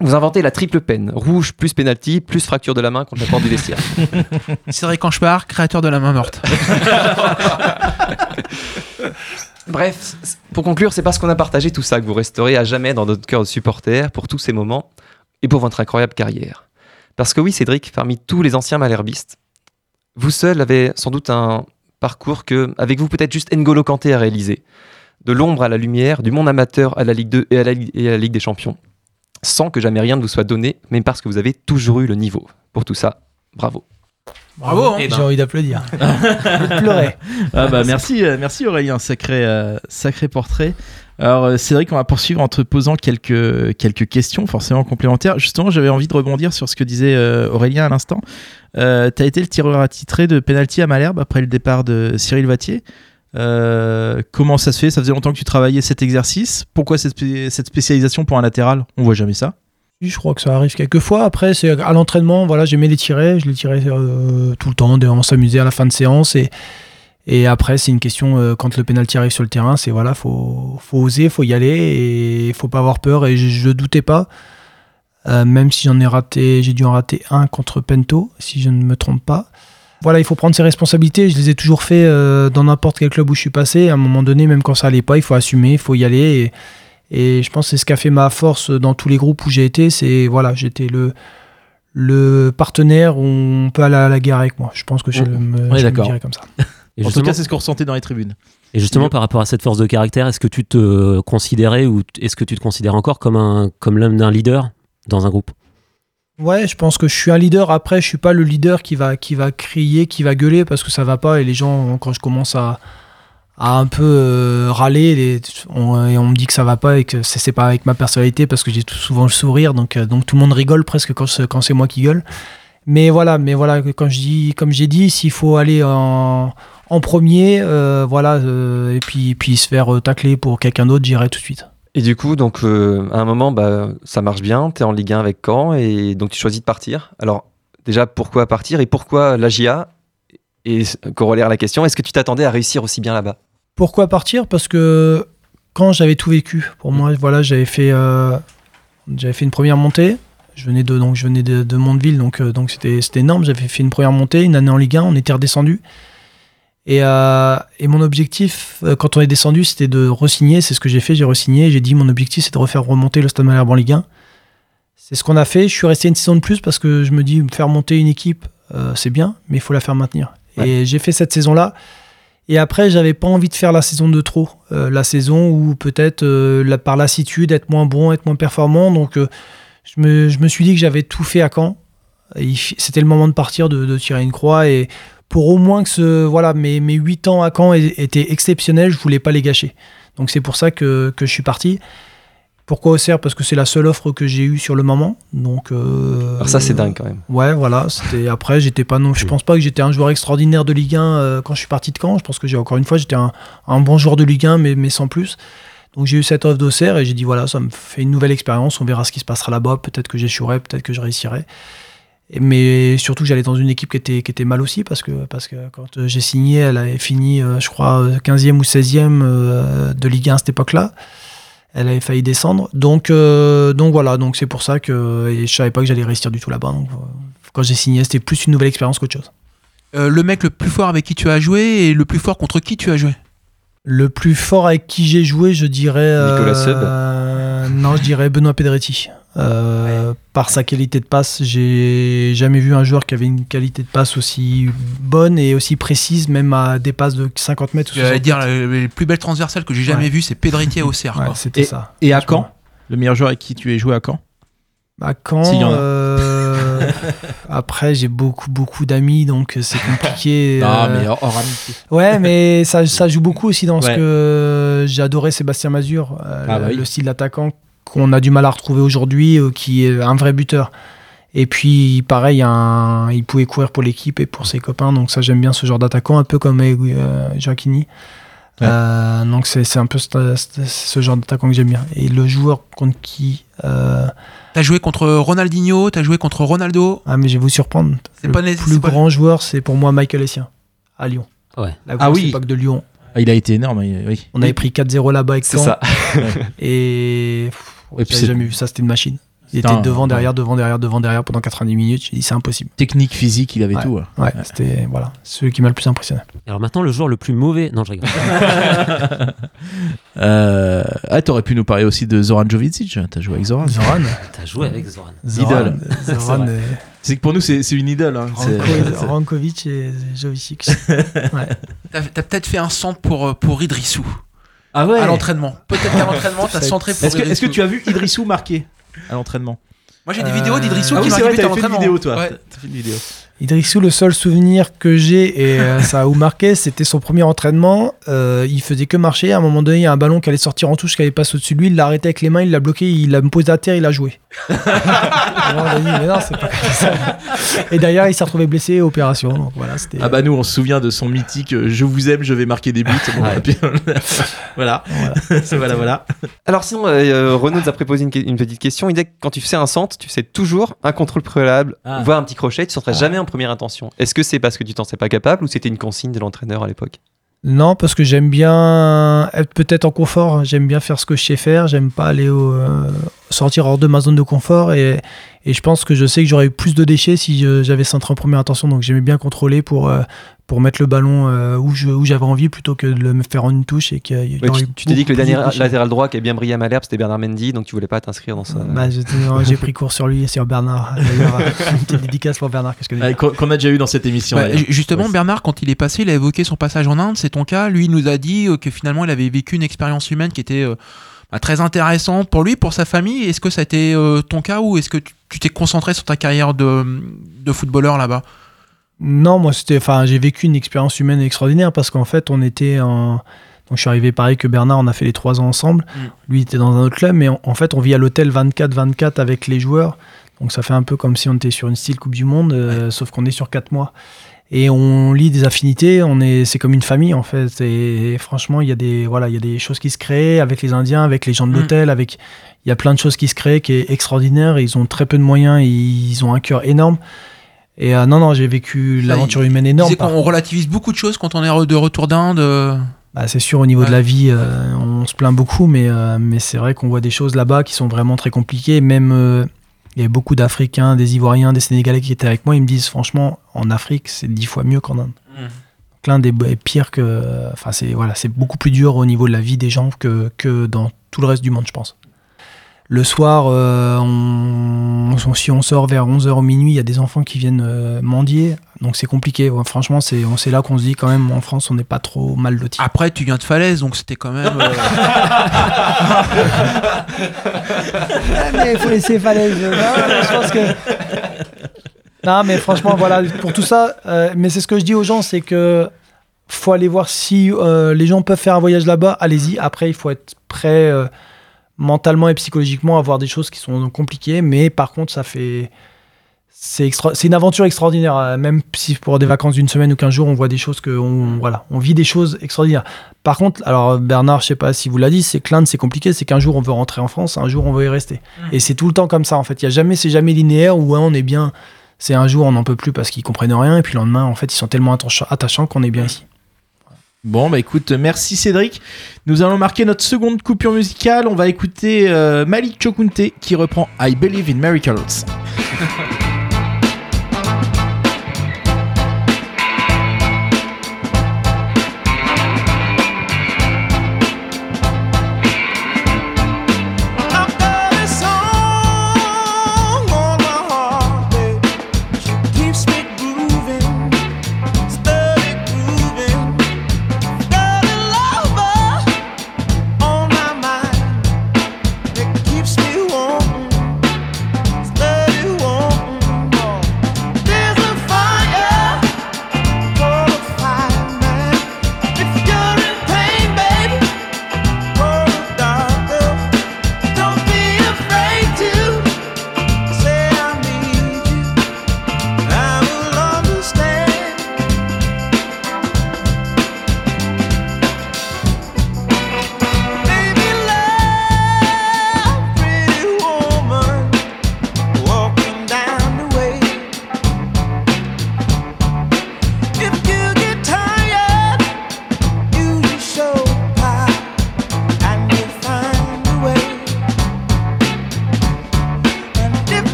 Vous inventez la triple peine, rouge plus penalty plus fracture de la main contre la porte du vestiaire. Cédric Anchepard, créateur de la main morte. Bref, pour conclure, c'est parce qu'on a partagé tout ça que vous resterez à jamais dans notre cœur de supporter pour tous ces moments et pour votre incroyable carrière. Parce que oui, Cédric, parmi tous les anciens malherbistes, vous seul avez sans doute un parcours que, avec vous, peut-être juste N'Golo Kanté a réalisé. De l'ombre à la lumière, du monde amateur à la Ligue 2 et à la, Ligue- et à la Ligue des Champions. Sans que jamais rien ne vous soit donné, mais parce que vous avez toujours eu le niveau. Pour tout ça, bravo. Bravo, hein. J'ai envie d'applaudir. de pleurer. Ah bah merci, euh, merci Aurélien, sacré, euh, sacré portrait. Alors euh, Cédric, on va poursuivre en te posant quelques, quelques questions forcément complémentaires. Justement, j'avais envie de rebondir sur ce que disait euh, Aurélien à l'instant. Euh, tu as été le tireur attitré de penalty à Malherbe après le départ de Cyril Vatier. Euh, comment ça se fait? Ça faisait longtemps que tu travaillais cet exercice. Pourquoi cette, spé- cette spécialisation pour un latéral? On voit jamais ça. Je crois que ça arrive quelques fois. Après, c'est à l'entraînement, voilà, j'aimais les tirer. Je les tirais euh, tout le temps. On s'amusait à la fin de séance. Et, après, c'est une question, euh, quand le pénalty arrive sur le terrain, c'est voilà, faut, faut oser, faut y aller et faut pas avoir peur. Et je ne doutais pas, euh, même si j'en ai raté, j'ai dû en rater un contre Pento, si je ne me trompe pas. Voilà, il faut prendre ses responsabilités. Je les ai toujours fait dans n'importe quel club où je suis passé. À un moment donné, même quand ça allait pas, il faut assumer, il faut y aller. Et je pense que c'est ce qui a fait ma force dans tous les groupes où j'ai été. C'est voilà, j'étais le le partenaire où on peut aller à la guerre avec moi. Je pense que je, le- me, est je d'accord. dirais comme ça. Et en tout cas, c'est ce qu'on ressentait dans les tribunes. Et justement, par rapport à cette force de caractère, est-ce que tu te considérais ou est-ce que tu te considères encore comme, un, comme l'homme d'un leader dans un groupe? Ouais, je pense que je suis un leader. Après, je suis pas le leader qui va, qui va crier, qui va gueuler parce que ça va pas. Et les gens, quand je commence à, à un peu euh, râler, et on me dit que ça va pas et que c'est pas avec ma personnalité parce que j'ai souvent le sourire. Donc, euh, donc tout le monde rigole presque quand, c'est- quand c'est moi qui gueule. Mais voilà, mais voilà, quand je dis, comme j'ai dit, s'il faut aller en, en premier, euh, voilà, et puis, puis se faire tacler pour quelqu'un d'autre, j'irai tout de suite. Et du coup, donc, à un moment, bah, ça marche bien, tu es en Ligue 1 avec Caen, et donc tu choisis de partir. Alors, déjà, pourquoi partir et pourquoi la GIA Et corollaire à la question, est-ce que tu t'attendais à réussir aussi bien là-bas? Pourquoi partir? Parce que quand j'avais tout vécu, pour moi, voilà, j'avais fait, euh, j'avais fait une première montée. Je venais de, donc, je venais de, de Mondeville, donc euh, donc c'était c'était énorme. J'avais fait une première montée, une année en Ligue 1, on était redescendu. Et, euh, et mon objectif, quand on est descendu, c'était de re-signer. C'est ce que j'ai fait, j'ai re-signé. J'ai dit mon objectif, c'est de refaire remonter le Stade Malherbe en Ligue 1. C'est ce qu'on a fait. Je suis resté une saison de plus parce que je me dis, faire monter une équipe, c'est bien, mais il faut la faire maintenir. Et j'ai fait cette saison-là. Et après, j'avais pas envie de faire la saison de trop. Euh, la saison où peut-être euh, par lassitude, être moins bon, être moins performant. Donc, euh, je, me, je me suis dit que j'avais tout fait à Caen. C'était le moment de partir, de, de tirer une croix. Et pour au moins que ce, voilà, mes, mes 8 ans à Caen étaient exceptionnels, je voulais pas les gâcher. Donc, c'est pour ça que, que je suis parti. Pourquoi Auxerre? Parce que c'est la seule offre que j'ai eue sur le moment. Donc, euh, Alors ça, c'est dingue quand même. Ouais, voilà. C'était après, j'étais pas non. Je pense pas que j'étais un joueur extraordinaire de Ligue 1 euh, quand je suis parti de Caen. Je pense que j'ai encore une fois, j'étais un, un bon joueur de Ligue 1, mais, mais sans plus. Donc j'ai eu cette offre d'Auxerre et j'ai dit voilà, ça me fait une nouvelle expérience, on verra ce qui se passera là-bas, peut-être que j'échouerai, peut-être que je réussirai. Et- Mais surtout j'allais dans une équipe qui était, qui était mal aussi parce que, parce que quand euh, j'ai signé, elle avait fini, euh, je crois, euh, 15e ou 16e euh, de Ligue 1 à cette époque-là. Elle avait failli descendre. Donc, euh, donc voilà, donc c'est pour ça que et je savais pas que j'allais réussir du tout là-bas. Donc, euh, quand j'ai signé, c'était plus une nouvelle expérience qu'autre chose. Euh, le mec le plus fort avec qui tu as joué et le plus fort contre qui tu as joué? Le plus fort avec qui j'ai joué, je dirais. Nicolas euh, Non, je dirais Benoît Pedretti. Euh, Par sa qualité de passe, j'ai jamais vu un joueur qui avait une qualité de passe aussi bonne et aussi précise, même à des passes de 50 mètres. ou J'allais 60 dire, les plus belles transversales que j'ai jamais Ouais. vues, c'est Pedretti au Auxerre. Ouais, quoi. c'était Et, ça. et à. Caen? Le meilleur joueur avec qui tu es joué à Caen? À Caen, S'il y en a. euh, après j'ai beaucoup beaucoup d'amis donc c'est compliqué. Non, euh, mais hors, hors amitié. Ouais, mais ça, ça joue beaucoup aussi dans ce que j'ai adoré Sébastien Mazur, euh, Ah le, bah oui. le style d'attaquant qu'on a du mal à retrouver aujourd'hui, qui est un vrai buteur. Et puis, pareil, un- il pouvait courir pour l'équipe et pour ses copains, donc ça j'aime bien ce genre d'attaquant, un peu comme euh, Jacquini. Ouais. Euh, donc c'est un peu ce, ce- ce genre d'attaquant que j'aime bien. Et le joueur contre qui euh, T'as joué contre Ronaldinho, t'as joué contre Ronaldo. Ah mais je vais vous surprendre. C'est Le pas plus c'est pas- grand joueur, c'est pour moi Michael Essien, à Lyon. Ouais. La Ah oui. époque de Lyon. Ah, il a été énorme, oui. On avait pris 4-0 là-bas avec C'est Caen. ça. Et pff, Et puis jamais vu ça, c'était une machine. Il était un- devant, derrière, devant, derrière, devant, derrière pendant 90 minutes. J'ai dit c'est impossible. Technique, physique, il avait Ouais. tout. ouais. Ouais, c'était voilà, celui qui m'a le plus impressionné. Alors maintenant, le joueur le plus mauvais. Non, je rigole. Euh, ah, t'aurais pu nous parler aussi de Zoran Jovic. T'as joué avec Zoran. Zoran, T'as joué avec Zoran. Idole. Zoran, C'est que pour nous, c'est c'est une idole. hein. Rankovic et Jovicic. Ouais. T'as t'as peut-être fait un centre pour, euh, pour Idrissou Ah ouais à l'entraînement. Peut-être qu'à l'entraînement, t'as centré pour Est-ce que, est-ce que tu as vu Idrissou marquer? À l'entrement Moi j'ai des Euh, vidéos d'Idrissou Ah qui oui, c'est marque vrai, à t'avais fait une l'entraînement. vidéo, toi. Ouais. T'as fait une vidéo. Idrissou, le seul souvenir que j'ai, et euh, ça a ou marqué, c'était son premier entraînement. Euh, il faisait que marcher. À un moment donné, il y a un ballon qui allait sortir en touche, qui allait passer au-dessus de lui. Il l'a arrêté avec les mains, il l'a bloqué, il l'a posé à terre, il a joué. Alors, on a dit, mais non, c'est pas comme ça. Et derrière, il s'est retrouvé blessé, opération. Donc voilà, c'était. Ah bah nous, on se souvient de son mythique euh, Je vous aime, je vais marquer des buts. Bon, Ouais. et puis, voilà. voilà, voilà. Alors sinon, euh, euh, Renaud nous a préposé une, que- une petite question. Il dit que quand tu fais un centre, tu fais toujours un contrôle préalable, Ah. voire un petit crochet, tu centres jamais en première intention. Est-ce que c'est parce que tu t'en sais pas capable ou c'était une consigne de l'entraîneur à l'époque? Non, parce que j'aime bien être peut-être en confort. J'aime bien faire ce que je sais faire. J'aime pas aller au, euh, sortir hors de ma zone de confort. Et, je pense que je sais que j'aurais eu plus de déchets si j'avais centré en première intention. Donc j'aimais bien contrôler pour, euh, pour mettre le ballon euh, où je- où j'avais envie plutôt que de le faire en une touche. Et qu'il y Ouais, aurait Tu tu t'es dit que le dernier latéral droit qui a bien brillé à Malherbe, c'était Bernard Mendy, donc tu voulais pas t'inscrire dans ça. Bah, J'ai pris cours sur lui et sur Bernard. D'ailleurs, une petite dédicace pour Bernard. Qu'est-ce que Ouais, Qu'on qu'on a déjà eu dans cette émission. Bah, justement, Ouais. Bernard, quand il est passé, il a évoqué son passage en Inde, c'est ton cas. Lui, il nous a dit euh, que finalement, il avait vécu une expérience humaine qui était euh, bah, très intéressante pour lui, pour sa famille. Est-ce que ça a été euh, ton cas ou est-ce que tu tu t'es concentré sur ta carrière de, de footballeur là-bas? Non, moi, c'était, enfin, j'ai vécu une expérience humaine extraordinaire parce qu'en fait, on était en. Donc, je suis arrivé pareil que Bernard, on a fait les trois ans ensemble. Lui, il était dans un autre club, mais en, en fait, on vit à l'hôtel 24-24 avec les joueurs. Donc, ça fait un peu comme si on était sur une style Coupe du Monde, euh, sauf qu'on est sur quatre mois. Et on lit des affinités, on est, c'est comme une famille en fait. Et, franchement, il y a des, voilà, il y a des choses qui se créent avec les Indiens, avec les gens de Mm. l'hôtel, avec, il y a plein de choses qui se créent qui est extraordinaire. Ils ont très peu de moyens, ils ont un cœur énorme. Et euh, non, non, j'ai vécu l'aventure humaine énorme. par qu'on relativise beaucoup de choses quand on est de retour d'Inde. euh. bah, c'est sûr, au niveau Ouais. de la vie, euh, on se plaint beaucoup, mais, euh, mais c'est vrai qu'on voit des choses là-bas qui sont vraiment très compliquées. Même, il y a beaucoup d'Africains, des Ivoiriens, des Sénégalais qui étaient avec moi. Ils me disent, franchement, en Afrique, c'est dix fois mieux qu'en Inde. Mm. Donc, L'Inde est est pire que. Enfin, c'est voilà, c'est beaucoup plus dur au niveau de la vie des gens que, que dans tout le reste du monde, je pense. Le soir, euh, on, on- si on sort vers 11h au minuit, il y a des enfants qui viennent euh, mendier. Donc c'est compliqué. Ouais, franchement, c'est on- c'est là qu'on se dit quand même, en France, on n'est pas trop mal loti. Après, tu viens de Falaise, donc c'était quand même. euh, Ah, mais il faut laisser Falaise. Non, mais je pense que. Non, mais franchement, voilà, pour tout ça, euh, mais c'est ce que je dis aux gens, c'est que faut aller voir si euh, les gens peuvent faire un voyage là-bas, allez-y. Après, il faut être prêt euh, mentalement et psychologiquement à voir des choses qui sont compliquées, mais par contre, ça fait. c'est extra- une aventure extraordinaire. euh, Même si pour des vacances d'une semaine ou quinze jours, on voit des choses que, on, voilà, on vit des choses extraordinaires. Par contre, alors Bernard, je sais pas si vous l'a dit, c'est que l'Inde, c'est compliqué. C'est qu'un jour on veut rentrer en France, un jour on veut y rester. Et c'est tout le temps comme ça en fait. Il y a jamais, c'est jamais linéaire où hein, on est bien. C'est un jour on n'en peut plus parce qu'ils comprennent rien et puis le lendemain, en fait, ils sont tellement attachants, attachants qu'on est bien ici. Bon, bah écoute, merci Cédric. Nous allons marquer notre seconde coupure musicale. On va écouter euh, Malik Chokunte qui reprend I Believe in Miracles.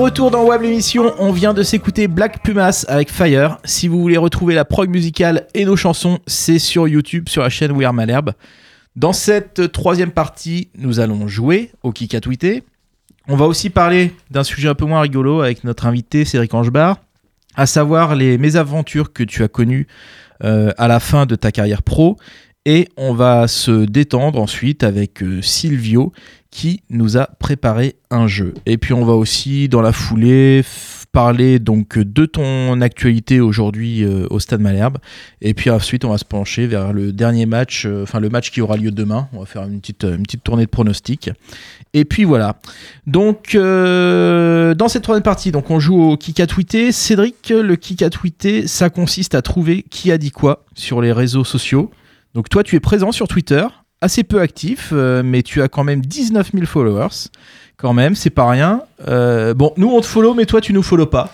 retour dans Web l'émission, on vient de s'écouter Black Pumas avec Fire. Si vous voulez retrouver la prog musicale et nos chansons, c'est sur YouTube, sur la chaîne We Are Malherbe. Dans cette troisième partie, nous allons jouer au tweeter. On va aussi parler d'un sujet un peu moins rigolo avec notre invité Cédric Angebar, à savoir les mésaventures que tu as connues euh, à la fin de ta carrière pro. Et on va se détendre ensuite avec euh, Silvio qui nous a préparé un jeu. Et puis on va aussi dans la foulée parler donc de ton actualité aujourd'hui euh, au Stade Malherbe. Et puis ensuite on va se pencher vers le dernier match, euh, enfin le match qui aura lieu demain. On va faire une petite, une petite tournée de pronostics. Et puis voilà. Donc euh, dans cette troisième partie, donc on joue au kick à tweeter. Cédric, le kick à tweeter, ça consiste à trouver qui a dit quoi sur les réseaux sociaux. Donc toi, tu es présent sur Twitter, assez peu actif, euh, mais tu as quand même 19 000 followers. Quand même, c'est pas rien. Euh, bon, nous on te follow, mais toi tu nous follow pas.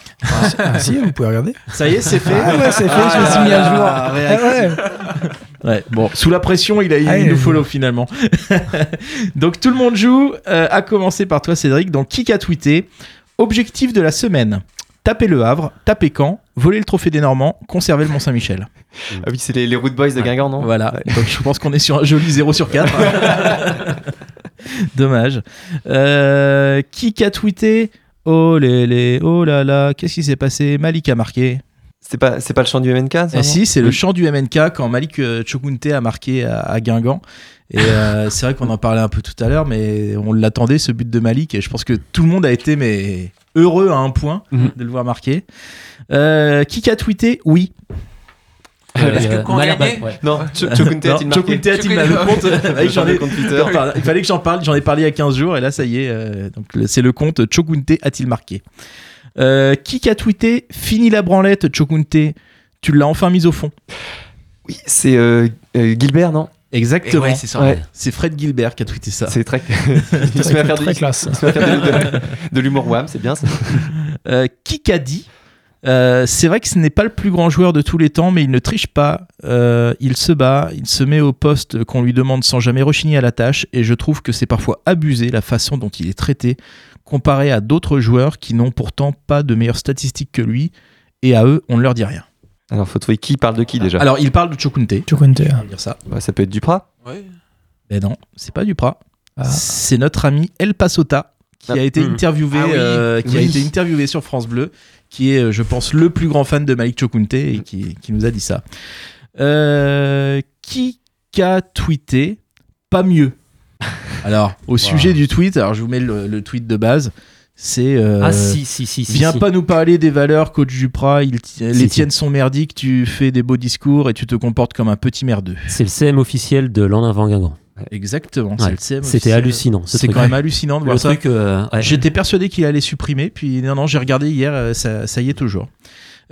Ah si, vous pouvez regarder. Ça y est, c'est fait. Ah ouais, c'est fait, je me suis mis à jour. Ah. Ah Ouais, bon, sous la pression, il, a, il Ah, nous ouais. follow finalement. Donc tout le monde joue, euh, à commencer par toi Cédric. Donc qui a tweeté? Objectif de la semaine taper le Havre, taper Caen, voler le trophée des Normands, conserver le Mont-Saint-Michel. Ah oui, c'est les, les Root Boys de Guingamp, non Voilà, donc je pense qu'on est sur un joli 0 sur 4. Dommage. Euh, qui a tweeté? Oh les les, oh là là, qu'est-ce qui s'est passé? Malik a marqué. C'est pas, c'est pas le chant du MNK ça, Eh si, c'est le Oui. chant du MNK quand Malik euh, Chokunte a marqué à, à Guingamp. Et euh, c'est vrai qu'on en parlait un peu tout à l'heure, mais on l'attendait ce but de Malik. Et je pense que tout le monde a été mais heureux à un point Mhm. de le voir marquer. Euh, qui a tweeté Oui. Est-ce que Euh, quand on Malherbe, gagnait ouais. Non, Ch- Chokunte a-t-il marqué Chokunte a-t-il marqué le compte Il fallait que j'en que parle. J'en ai parlé il y a 15 jours et là, ça y est. euh, donc c'est le compte Chokunte a-t-il marqué? Euh, Qui a tweeté Fini la branlette, Chokunte. Tu l'as enfin mise au fond. Oui, c'est euh, euh, Gilbert, non? Exactement. Ouais, c'est ça. Ouais. C'est Fred Gilbert qui a tweeté ça. C'est très. Très classe. il se met à faire de, de- de l'humour wham, c'est bien ça. Euh, Kikadi. Euh, c'est vrai que ce n'est pas le plus grand joueur de tous les temps, mais il ne triche pas. Euh, il se bat, il se met au poste qu'on lui demande sans jamais rechigner à la tâche, et je trouve que c'est parfois abusé la façon dont il est traité, comparé à d'autres joueurs qui n'ont pourtant pas de meilleures statistiques que lui, et à eux, on ne leur dit rien. Alors, faut trouver qui parle de qui déjà Alors, il parle de Chokunte. Chokunte. On va dire ça. Bah, Ça peut être Duprat. Ouais. Mais non, c'est pas Duprat. Ah. C'est notre ami El Pasota qui a Ah, été hmm. interviewé, Ah oui, euh, qui a été interviewé sur France Bleu, qui est, euh, je pense, le plus grand fan de Malik Chokunte et qui, qui nous a dit ça. Euh, qui a tweeté pas mieux Alors, au sujet du tweet, alors je vous mets le, le tweet de base. C'est euh, Ah si, si, si. si, Viens si. pas nous parler des valeurs, coach ti- les tiennes sont merdiques. Tu fais des beaux discours et tu te comportes comme un petit merdeux. C'est le CM officiel de Landin Van Guingamp. Exactement. c'est Ouais. le CM C'était hallucinant. ce C'est quand même hallucinant de voir Le ça. truc, euh, ouais. J'étais persuadé qu'il allait supprimer, puis non, non, j'ai regardé hier, euh, ça, ça y est toujours.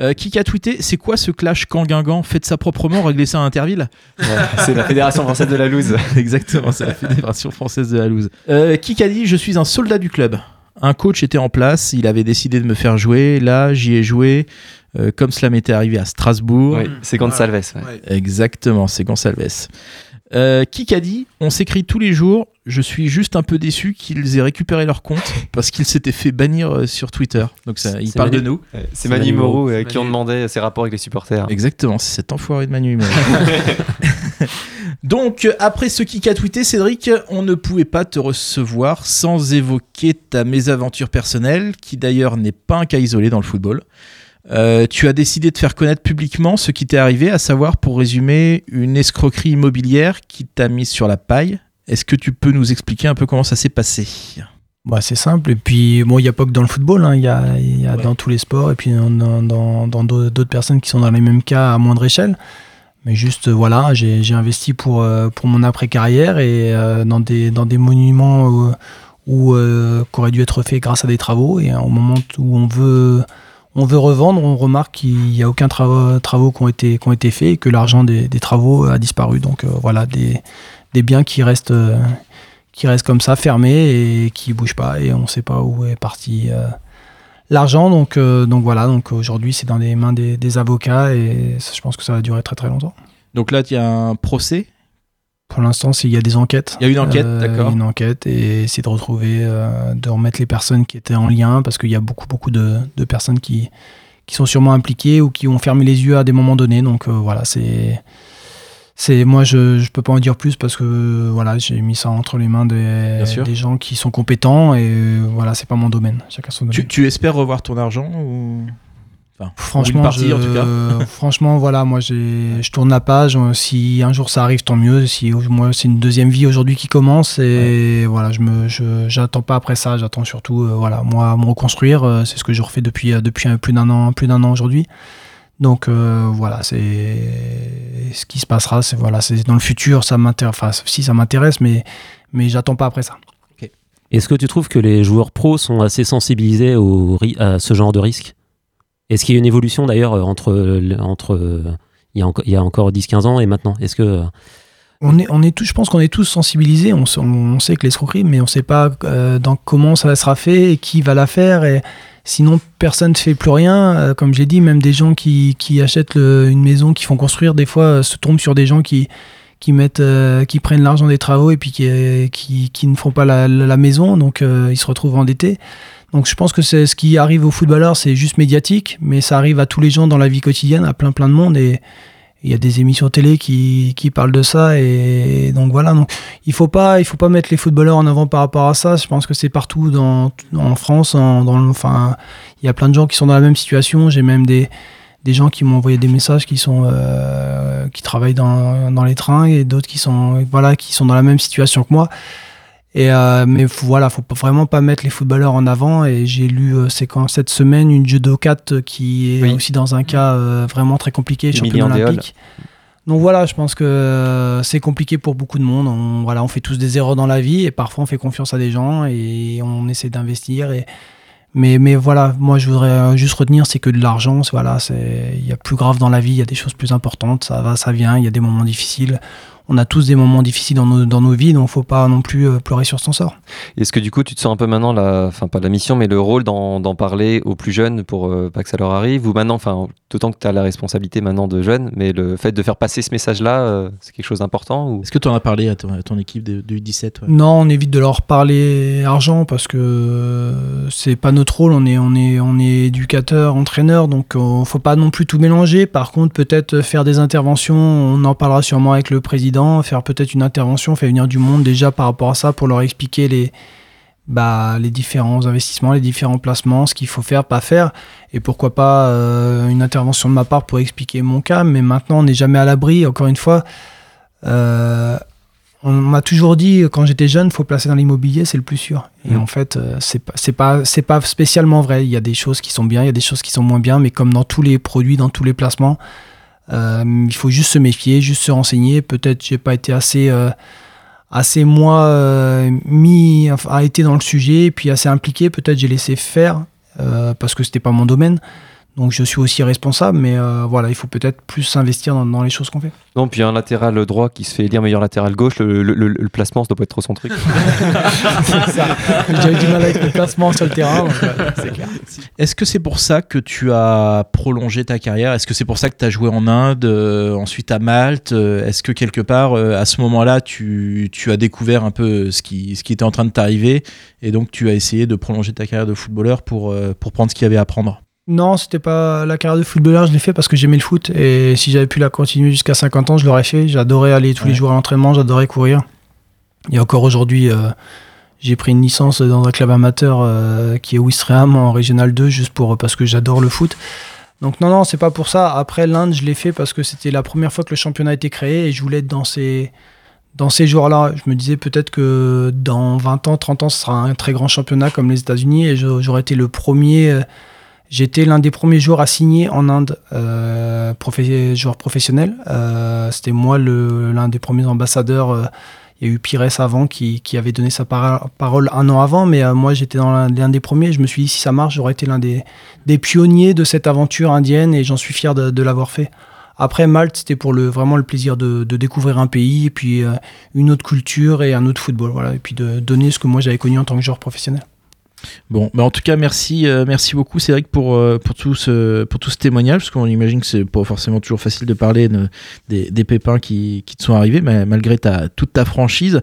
Euh, qui a tweeté C'est quoi ce clash quand Guingamp Faites ça proprement, réglez ça à Interville Ouais, c'est la Fédération française de la loose. Exactement, c'est la Fédération française de la loose. Euh, qui a dit Je suis un soldat du club Un coach était en place, il avait décidé de me faire jouer. Là, j'y ai joué, euh, comme cela m'était arrivé à Strasbourg. Oui, c'est ouais. Ouais. Exactement, c'est Gonçalves. Euh, qui a dit On s'écrit tous les jours. Je suis juste un peu déçu qu'ils aient récupéré leur compte parce qu'ils s'étaient fait bannir euh, sur Twitter. Donc ça, il C'est parle de Manu. nous. Ouais, C'est Manu Manu Moreau Moreau. euh, qui ont demandé ses rapports avec les supporters. Exactement, c'est cet enfoiré de Manu. mais- Donc, après ce qui a tweeté, Cédric, on ne pouvait pas te recevoir sans évoquer ta mésaventure personnelle, qui d'ailleurs n'est pas un cas isolé dans le football. Euh, tu as décidé de faire connaître publiquement ce qui t'est arrivé, à savoir, pour résumer, une escroquerie immobilière qui t'a mis sur la paille. Est-ce que tu peux nous expliquer un peu comment ça s'est passé? Bah, c'est simple. Et puis, bon, il n'y a pas que dans le football, hein. il y a, il y a Ouais. dans tous les sports, et puis dans, dans, dans d'au- d'autres personnes qui sont dans les mêmes cas à moindre échelle. Mais juste, euh, voilà, j'ai investi pour, euh, pour mon après-carrière et euh, dans, des, dans des monuments euh, où, euh, qui auraient dû être faits grâce à des travaux. Et au moment où on veut, on veut revendre, on remarque qu'il n'y a aucun trava- travaux qui ont été, qui été faits et que l'argent des, des travaux a disparu. Donc euh, voilà, des, des biens qui restent, euh, qui restent comme ça, fermés et qui bougent pas. Et on ne sait pas où est parti euh, l'argent. Donc, donc voilà, donc aujourd'hui c'est dans les mains des, des avocats et je pense que ça va durer très très longtemps. Donc là, il y a un procès. Pour l'instant, il y a des enquêtes. Il y a une enquête, Euh, d'accord. Une enquête et essayer de retrouver, euh, de remettre les personnes qui étaient en lien parce qu'il y a beaucoup, beaucoup de, de personnes qui, qui sont sûrement impliquées ou qui ont fermé les yeux à des moments donnés. Donc euh, voilà, c'est. C'est moi je je peux pas en dire plus parce que voilà j'ai mis ça entre les mains des, des gens qui sont compétents et voilà c'est pas mon domaine chacun son domaine. Tu, tu espères revoir ton argent ou... Enfin, Franchement, partie je- en tout cas. franchement, voilà, moi, je tourne la page. Euh, Si un jour ça arrive, tant mieux. Si moi, c'est une deuxième vie aujourd'hui qui commence, et voilà, je me, je, j'attends pas après ça. J'attends surtout, euh, voilà, moi, me reconstruire. euh, c'est ce que je refais depuis, euh, depuis plus d'un an, plus d'un an aujourd'hui. Donc euh, voilà, c'est ce qui se passera. C'est voilà, c'est dans le futur, ça m'intéresse. Enfin, si ça m'intéresse, mais mais j'attends pas après ça. Est-ce que tu trouves que les joueurs pros sont assez sensibilisés au, à ce genre de risque? Est-ce qu'il y a une évolution d'ailleurs euh, entre, le- entre euh, il, y a encore 10-15 ans et maintenant? Est-ce que euh, On est, on est tous, je pense qu'on est tous sensibilisés. On, on sait que l'escroquerie, mais on ne sait pas euh, dans comment ça sera fait et qui va la faire. Et sinon, personne ne fait plus rien. Euh, comme j'ai dit, même des gens qui, qui achètent une maison, qui font construire, des fois, euh, se tombent sur des gens qui qui mettent, euh, qui prennent l'argent des travaux et puis qui, euh, qui, qui ne font pas la, maison, donc euh, ils se retrouvent endettés. Donc je pense que c'est ce qui arrive aux footballeurs, c'est juste médiatique, mais ça arrive à tous les gens dans la vie quotidienne, à plein plein de monde et il y a des émissions télé qui, qui parlent de ça et donc voilà. Donc il faut pas faut pas mettre les footballeurs en avant par rapport à ça. Je pense que c'est partout en France enfin il y a plein de gens qui sont dans la même situation. J'ai même des des gens qui m'ont envoyé des messages qui sont euh, qui travaillent dans, dans les trains et d'autres qui voilà qui sont dans la même situation que moi. Et euh, mais faut- voilà, faut vraiment pas mettre les footballeurs en avant. Et j'ai lu euh, c'est quand cette semaine une judokate qui est Oui. aussi dans un cas euh, vraiment très compliqué, champion olympique. Donc voilà, je pense que euh, c'est compliqué pour beaucoup de monde. On, voilà, on fait tous des erreurs dans la vie et parfois on fait confiance à des gens et on essaie d'investir. Et mais mais voilà, moi je voudrais euh, juste retenir, c'est que de l'argent, c'est- voilà, c'est il y a plus grave dans la vie, il y a des choses plus importantes. Ça va, ça vient. Il y a des moments difficiles. On a tous des moments difficiles dans nos, dans nos vies, donc faut pas non plus euh, pleurer sur son sort. Est-ce que du coup, tu te sens un peu maintenant, la, enfin pas la mission, mais le rôle d'en parler aux plus jeunes pour euh, pas que ça leur arrive? Ou maintenant, enfin, d'autant que tu as la responsabilité maintenant de jeunes, mais le fait de faire passer ce message-là, euh, c'est quelque chose d'important ou... Est-ce que tu en as parlé à ton, à ton équipe de, de U17 ouais? Non, on évite de leur parler argent parce que c'est pas notre rôle. On est, on est, on est éducateur, entraîneur, donc euh, faut pas non plus tout mélanger. Par contre, peut-être faire des interventions. On en parlera sûrement avec le président. Faire peut-être une intervention, faire venir du monde déjà par rapport à ça pour leur expliquer les, bah, les différents investissements, les différents placements, ce qu'il faut faire, pas faire. Et pourquoi pas euh, une intervention de ma part pour expliquer mon cas. Mais maintenant, on n'est jamais à l'abri. Encore une fois. euh, on m'a toujours dit quand j'étais jeune, faut placer dans l'immobilier, c'est le plus sûr. Et Mm. en fait, euh, c'est pas, c'est pas, c'est pas spécialement vrai. Il y a des choses qui sont bien, il y a des choses qui sont moins bien, mais comme dans tous les produits, dans tous les placements, il faut juste se méfier, juste se renseigner. Peut-être j'ai pas été assez, euh, assez moi euh, mis, a été dans le sujet, puis assez impliqué. Peut-être j'ai laissé faire euh, parce que c'était pas mon domaine. Donc je suis aussi responsable, mais euh, voilà, il faut peut-être plus s'investir dans, dans les choses qu'on fait. Non, puis un latéral droit qui se fait élire meilleur latéral gauche, le, le- le- le placement, ça doit pas être trop son truc. C'est ça. Eu du mal avec le placement sur le terrain, donc, ouais, c'est clair. Est-ce que c'est pour ça que tu as prolongé ta carrière? Est-ce que c'est pour ça que tu as joué en Inde, euh, ensuite à Malte? Euh, Est-ce que quelque part, euh, à ce moment-là, tu, tu as découvert un peu ce qui, ce qui était en train de t'arriver et donc tu as essayé de prolonger ta carrière de footballeur pour, euh, pour prendre ce qu'il y avait à prendre? Non, c'était pas la carrière de footballeur, je l'ai fait parce que j'aimais le foot et si j'avais pu la continuer jusqu'à 50 ans, je l'aurais fait. J'adorais aller tous les jours à l'entraînement, j'adorais courir. Et encore aujourd'hui, euh, j'ai pris une licence dans un club amateur euh, qui est Ouistreham en Régional 2 juste pour parce que j'adore le foot. Donc non, non, c'est pas pour ça. Après l'Inde, je l'ai fait parce que c'était la première fois que le championnat a été créé et je voulais être dans ces dans ces jours-là. Je me disais peut-être que dans 20 ans, 30 ans, ce sera un très grand championnat comme les États-Unis et j'aurais été le premier. J'étais l'un des premiers joueurs à signer en Inde, euh, joueur professionnel. Euh, C'était moi l'un des premiers ambassadeurs. euh, il y a eu Pires avant qui, avait donné sa parole un an avant, mais moi j'étais l'un des premiers. Je me suis dit si ça marche, j'aurais été l'un des, pionniers de cette aventure indienne et j'en suis fier de, l'avoir fait. Après Malte, c'était pour vraiment le plaisir de, découvrir un pays et puis une autre culture et un autre football. Voilà, et puis de donner ce que moi j'avais connu en tant que joueur professionnel. Bon, bah en tout cas, merci, euh, merci beaucoup Cédric pour, euh, pour, tout ce, pour témoignage, parce qu'on imagine que c'est pas forcément toujours facile de parler de- des, des pépins qui, qui te sont arrivés, mais malgré ta, toute ta franchise.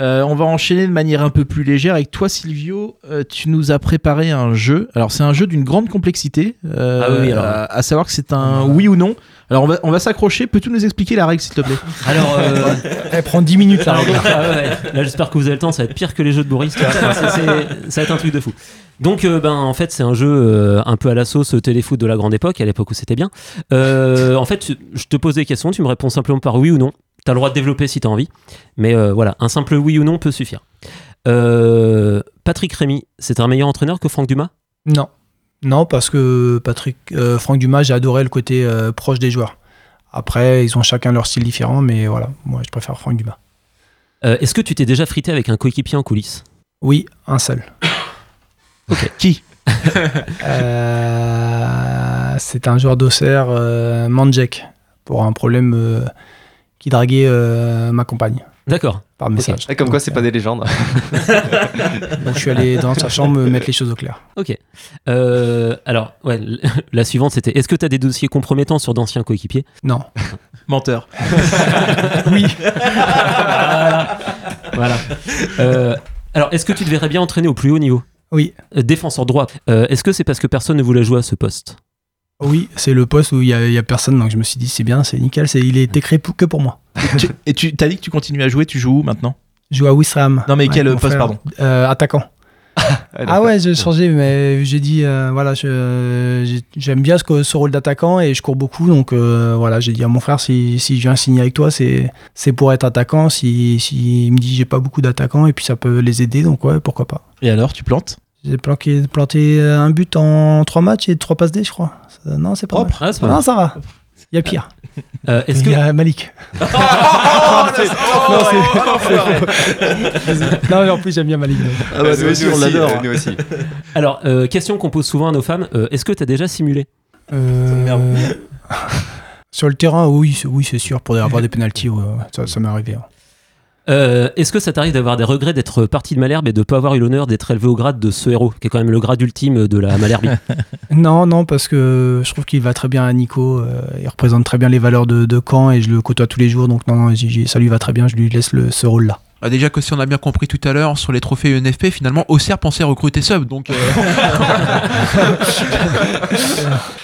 Euh, on va enchaîner de manière un peu plus légère avec toi, Silvio. Euh, tu nous as préparé un jeu. Alors, c'est un jeu d'une grande complexité, euh, Ah oui, alors. à, à savoir que c'est un oui ou non. Alors, on va, on va s'accrocher. Peux-tu nous expliquer la règle, s'il te plaît? Alors, euh, Elle prend 10 minutes là. Ah ouais, ouais. Là, j'espère que vous avez le temps. Ça va être pire que les jeux de Boris. ça va être un truc de fou. Donc, euh, ben, en fait, c'est un jeu euh, un peu à la sauce téléfoot de la grande époque, à l'époque où c'était bien. Euh, en fait, je te pose des questions, tu me réponds simplement par oui ou non. T'as le droit de développer si t'as envie. Mais euh, voilà, un simple oui ou non peut suffire. Euh, Patrick Rémy, c'est un meilleur entraîneur que Franck Dumas? Non. Non, parce que Patrick, euh, Franck Dumas, j'ai adoré le côté proche des joueurs. Après, ils ont chacun leur style différent, mais voilà, moi je préfère Franck Dumas. Est-ce que tu t'es déjà frité avec un coéquipier en coulisses? Oui, un seul. Ok. Qui? C'est un joueur d'Auxerre, Mandjek, pour un problème qui draguait euh, ma compagne D'accord. par message. Et comme quoi, c'est pas des légendes. Donc je suis allé dans sa chambre me mettre les choses au clair. Ok. Euh, alors, ouais, la suivante c'était est-ce que tu as des dossiers compromettants sur d'anciens coéquipiers? Non. Menteur. Oui. voilà. Voilà. Euh, alors, est-ce que tu te verrais bien entraîner au plus haut niveau? Oui. Euh, Défenseur droit. Euh, est-ce que c'est parce que personne ne voulait jouer à ce poste? Oui, c'est le poste où il n'y a, il y a personne, donc je me suis dit c'est bien, c'est nickel, c'est, il est écrit pour- que pour moi. Et tu t'as dit que tu continues à jouer, tu joues où maintenant? Je joue à Wistreham. Non, mais quel poste, frère. pardon? Euh, Attaquant. Ah ouais, j'ai changé, mais j'ai dit, euh, voilà, je- j'aime bien ce, ce rôle d'attaquant et je cours beaucoup. Donc euh, voilà, j'ai dit à mon frère, si, si je viens signer avec toi, c'est c'est pour être attaquant. Si, si il me dit, j'ai pas beaucoup d'attaquants et puis ça peut les aider, donc ouais, pourquoi pas. Et alors, tu plantes? J'ai planqué- planté un but en trois matchs et trois passes D, je crois. Ça- non, c'est pas Propre. mal. Ah, c'est pas non, mal. ça va. Il y a pire. Euh, Est-ce Il que y a Malik. Oh, Non, c'est- non, mais en plus, j'aime bien Malik. Ah bah, nous aussi, on l'adore. Nous aussi. alors euh, question qu'on pose souvent à nos femmes euh, Est-ce que tu as déjà simulé Euh, Sur le terrain, oui, c'est- oui, c'est sûr. Pour avoir des pénalties, ouais, ouais, ça, ça m'est arrivé. hein. Euh, Est-ce que ça t'arrive d'avoir des regrets d'être parti de Malherbe et de ne pas avoir eu l'honneur d'être élevé au grade de ce héros, qui est quand même le grade ultime de la Malherbie Non, non, parce que je trouve qu'il va très bien à Nico. euh, il représente très bien les valeurs de, Caen et je le côtoie tous les jours. Donc, non, non, ça lui va très bien. Je lui laisse le, ce rôle-là. Ah, déjà que si on a bien compris tout à l'heure sur les trophées UNFP, finalement, Auxerre pensait recruter Sub. Donc, euh,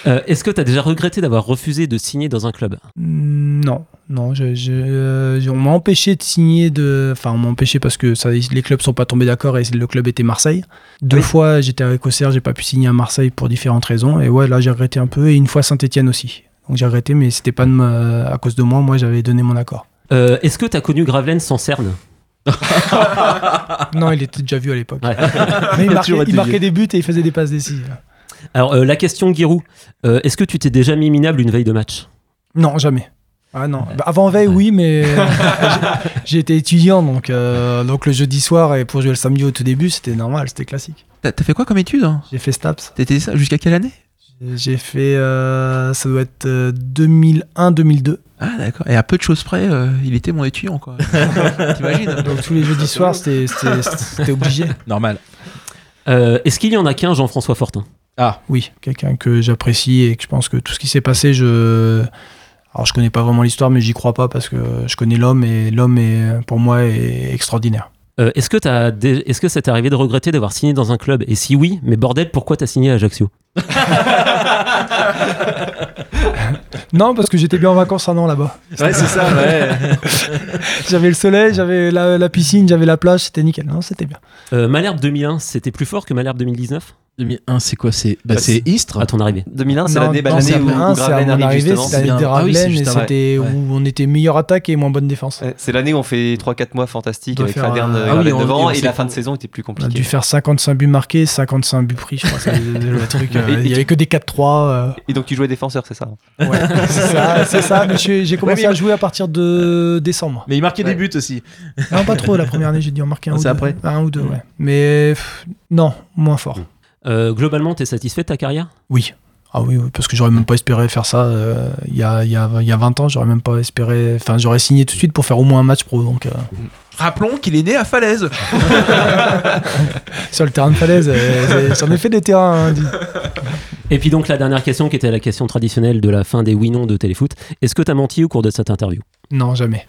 Euh, Est-ce que tu as déjà regretté d'avoir refusé de signer dans un club? Mm, Non, non, je, je- euh, on m'a empêché de signer de. Enfin, on m'a empêché parce que ça, les clubs sont pas tombés d'accord et le club était Marseille. Deux Oui. fois, j'étais avec Auxerre, j'ai pas pu signer à Marseille pour différentes raisons. Et ouais, là, j'ai regretté un peu. Et une fois Saint-Etienne aussi. Donc j'ai regretté, mais c'était pas de ma- à cause de moi. Moi, j'avais donné mon accord. Euh, Est-ce que tu as connu Gravelaine sans cerne? non, il était déjà vu à l'époque. Ouais. Mais il marquait, il des buts et il faisait des passes décisives. Alors, euh, la question Giroud, euh, est-ce que tu t'es déjà mis minable une veille de match? Non, jamais. Ah non. Bah, avant veille, oui, mais euh, j'ai- été étudiant, donc, euh, donc le jeudi soir et pour jouer le samedi au tout début, c'était normal, c'était classique. t'as t'as fait quoi comme étude hein? J'ai fait STAPS. T'étais ça jusqu'à quelle année? J'ai fait, euh, ça doit être 2001-2002. Ah, d'accord. Et à peu de choses près, euh, il était mon étudiant, quoi. T'imagines Donc tous les jeudis soirs, c'était- obligé. Normal. Euh, Est-ce qu'il y en a qu'un, Jean-François Fortin? Ah, Oui, quelqu'un que j'apprécie et que je pense que tout ce qui s'est passé, je. Alors je connais pas vraiment l'histoire, mais j'y crois pas parce que je connais l'homme et l'homme est pour moi est extraordinaire. Euh, Est-ce que, t'as dé- est-ce que ça t'est arrivé de regretter d'avoir signé dans un club? Et si oui, mais bordel, pourquoi t'as signé à Ajaccio? Non, parce que j'étais bien en vacances un an là-bas. ouais, c'est ça, ouais. J'avais le soleil, j'avais la, la piscine, j'avais la plage, c'était nickel. Non, c'était bien. euh, Malherbe 2001, c'était plus fort que Malherbe 2019 2001, c'est quoi C'est bah, Bah, c'est Istres. À ton arrivée 2001, c'est l'année bah, c'est où, c'est Gravelaine arrive justement. l'année Ah oui, c'est Ouais. où on était meilleure attaque et moins bonne défense. C'est l'année où on fait 3-4 mois fantastiques avec faire, Faderne euh, et ah oui, devant et la fin de saison était plus On a dû compliquée. faire 55 buts marqués, 55 buts pris, je crois. c'est le, euh, il y avait que des 4-3. euh. Et donc tu jouais défenseur, c'est ça hein Ouais, c'est ça, c'est ça. Mais j'ai commencé à jouer à partir de décembre. Mais il marquait des buts aussi. Non, pas trop. La première année, j'ai dû en marquer un Ah, ou c'est deux. après Un ou deux, ouais. Mais non, moins fort. Euh, Globalement, t'es satisfait de ta carrière? Oui. Ah oui, oui, parce que j'aurais même pas espéré faire ça euh, il y, a, il y, a, il y a 20 ans. J'aurais même pas espéré. Enfin, j'aurais signé tout de suite pour faire au moins un match pro. Donc, euh, Rappelons qu'il est né à Falaise. sur le terrain de falaise, j'en ai fait des terrains. hein. Et puis donc la dernière question qui était la question traditionnelle de la fin des oui-non de Téléfoot. Est-ce que t'as menti au cours de cette interview? Non, jamais.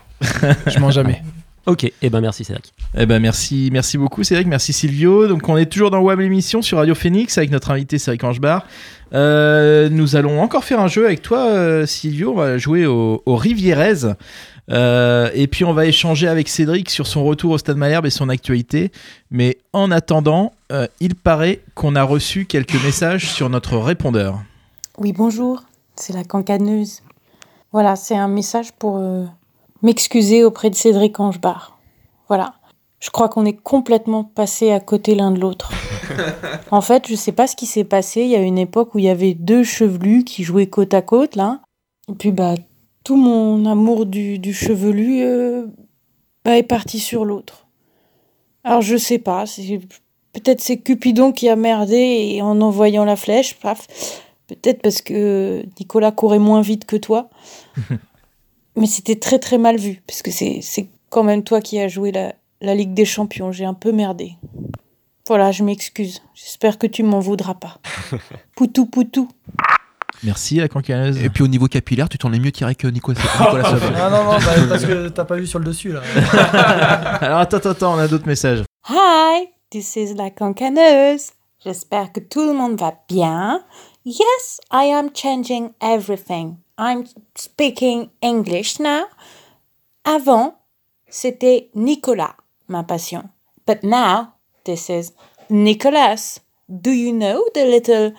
Je mens jamais. Ok, et eh ben merci Cédric. Eh ben merci, merci beaucoup Cédric, merci Silvio. Donc on est toujours dans WAM l'émission sur Radio Phoenix avec notre invité Cédric Angebar. Euh, nous allons encore faire un jeu avec toi euh, Silvio, on va jouer au, au Rivierez. Euh, et puis on va échanger avec Cédric sur son retour au Stade Malherbe et son actualité. Mais en attendant, euh, il paraît qu'on a reçu quelques messages sur notre répondeur. Oui, bonjour, c'est la cancaneuse. Voilà, c'est un message pour euh, m'excuser auprès de Cédric Angebar. Voilà, je crois qu'on est complètement passé à côté l'un de l'autre. en fait, je sais pas ce qui s'est passé. Il y a une époque où il y avait deux chevelus qui jouaient côte à côte, là. Et puis, bah, tout mon amour du, du chevelu euh, bah, est parti sur l'autre. Alors, je sais pas, peut-être c'est Cupidon qui a merdé et en envoyant la flèche, paf. Peut-être parce que Nicolas courait moins vite que toi. Mais c'était très très mal vu, parce que c'est c'est quand même toi qui as joué la, la Ligue des Champions. J'ai un peu merdé. Voilà, je m'excuse. J'espère que tu m'en voudras pas. Poutou poutou. Merci la cancaneuse. Et puis au niveau capillaire, tu t'en es mieux tiré que Nico- Nicolas Sub. Ah non, non, bah, parce que t'as pas vu sur le dessus là. Alors attends, attends, attends, on a d'autres messages. Hi, this is la cancaneuse. J'espère que tout le monde va bien. Yes, I am changing everything. I'm speaking English now. Avant, c'était Nicolas, ma passion. But now, this is Nicholas, do you know the little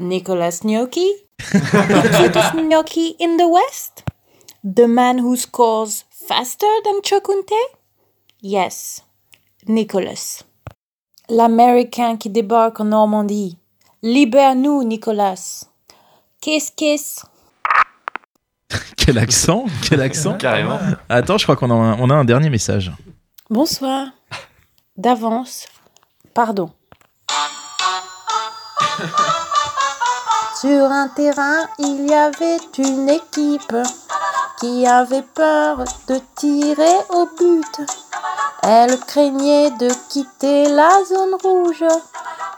Nicholas Gnocchi? the cutest gnocchi in the West? The man who scores faster than Chokunte? Yes, Nicholas. L'Américain qui débarque en Normandie. Libère-nous, Nicolas. Kiss, kiss. Quel accent Quel accent Carrément. Attends, je crois qu'on a, un- on a un dernier message. Bonsoir. D'avance. Pardon. Sur un terrain, il y avait une équipe qui avait peur de tirer au but. Elle craignait de quitter la zone rouge.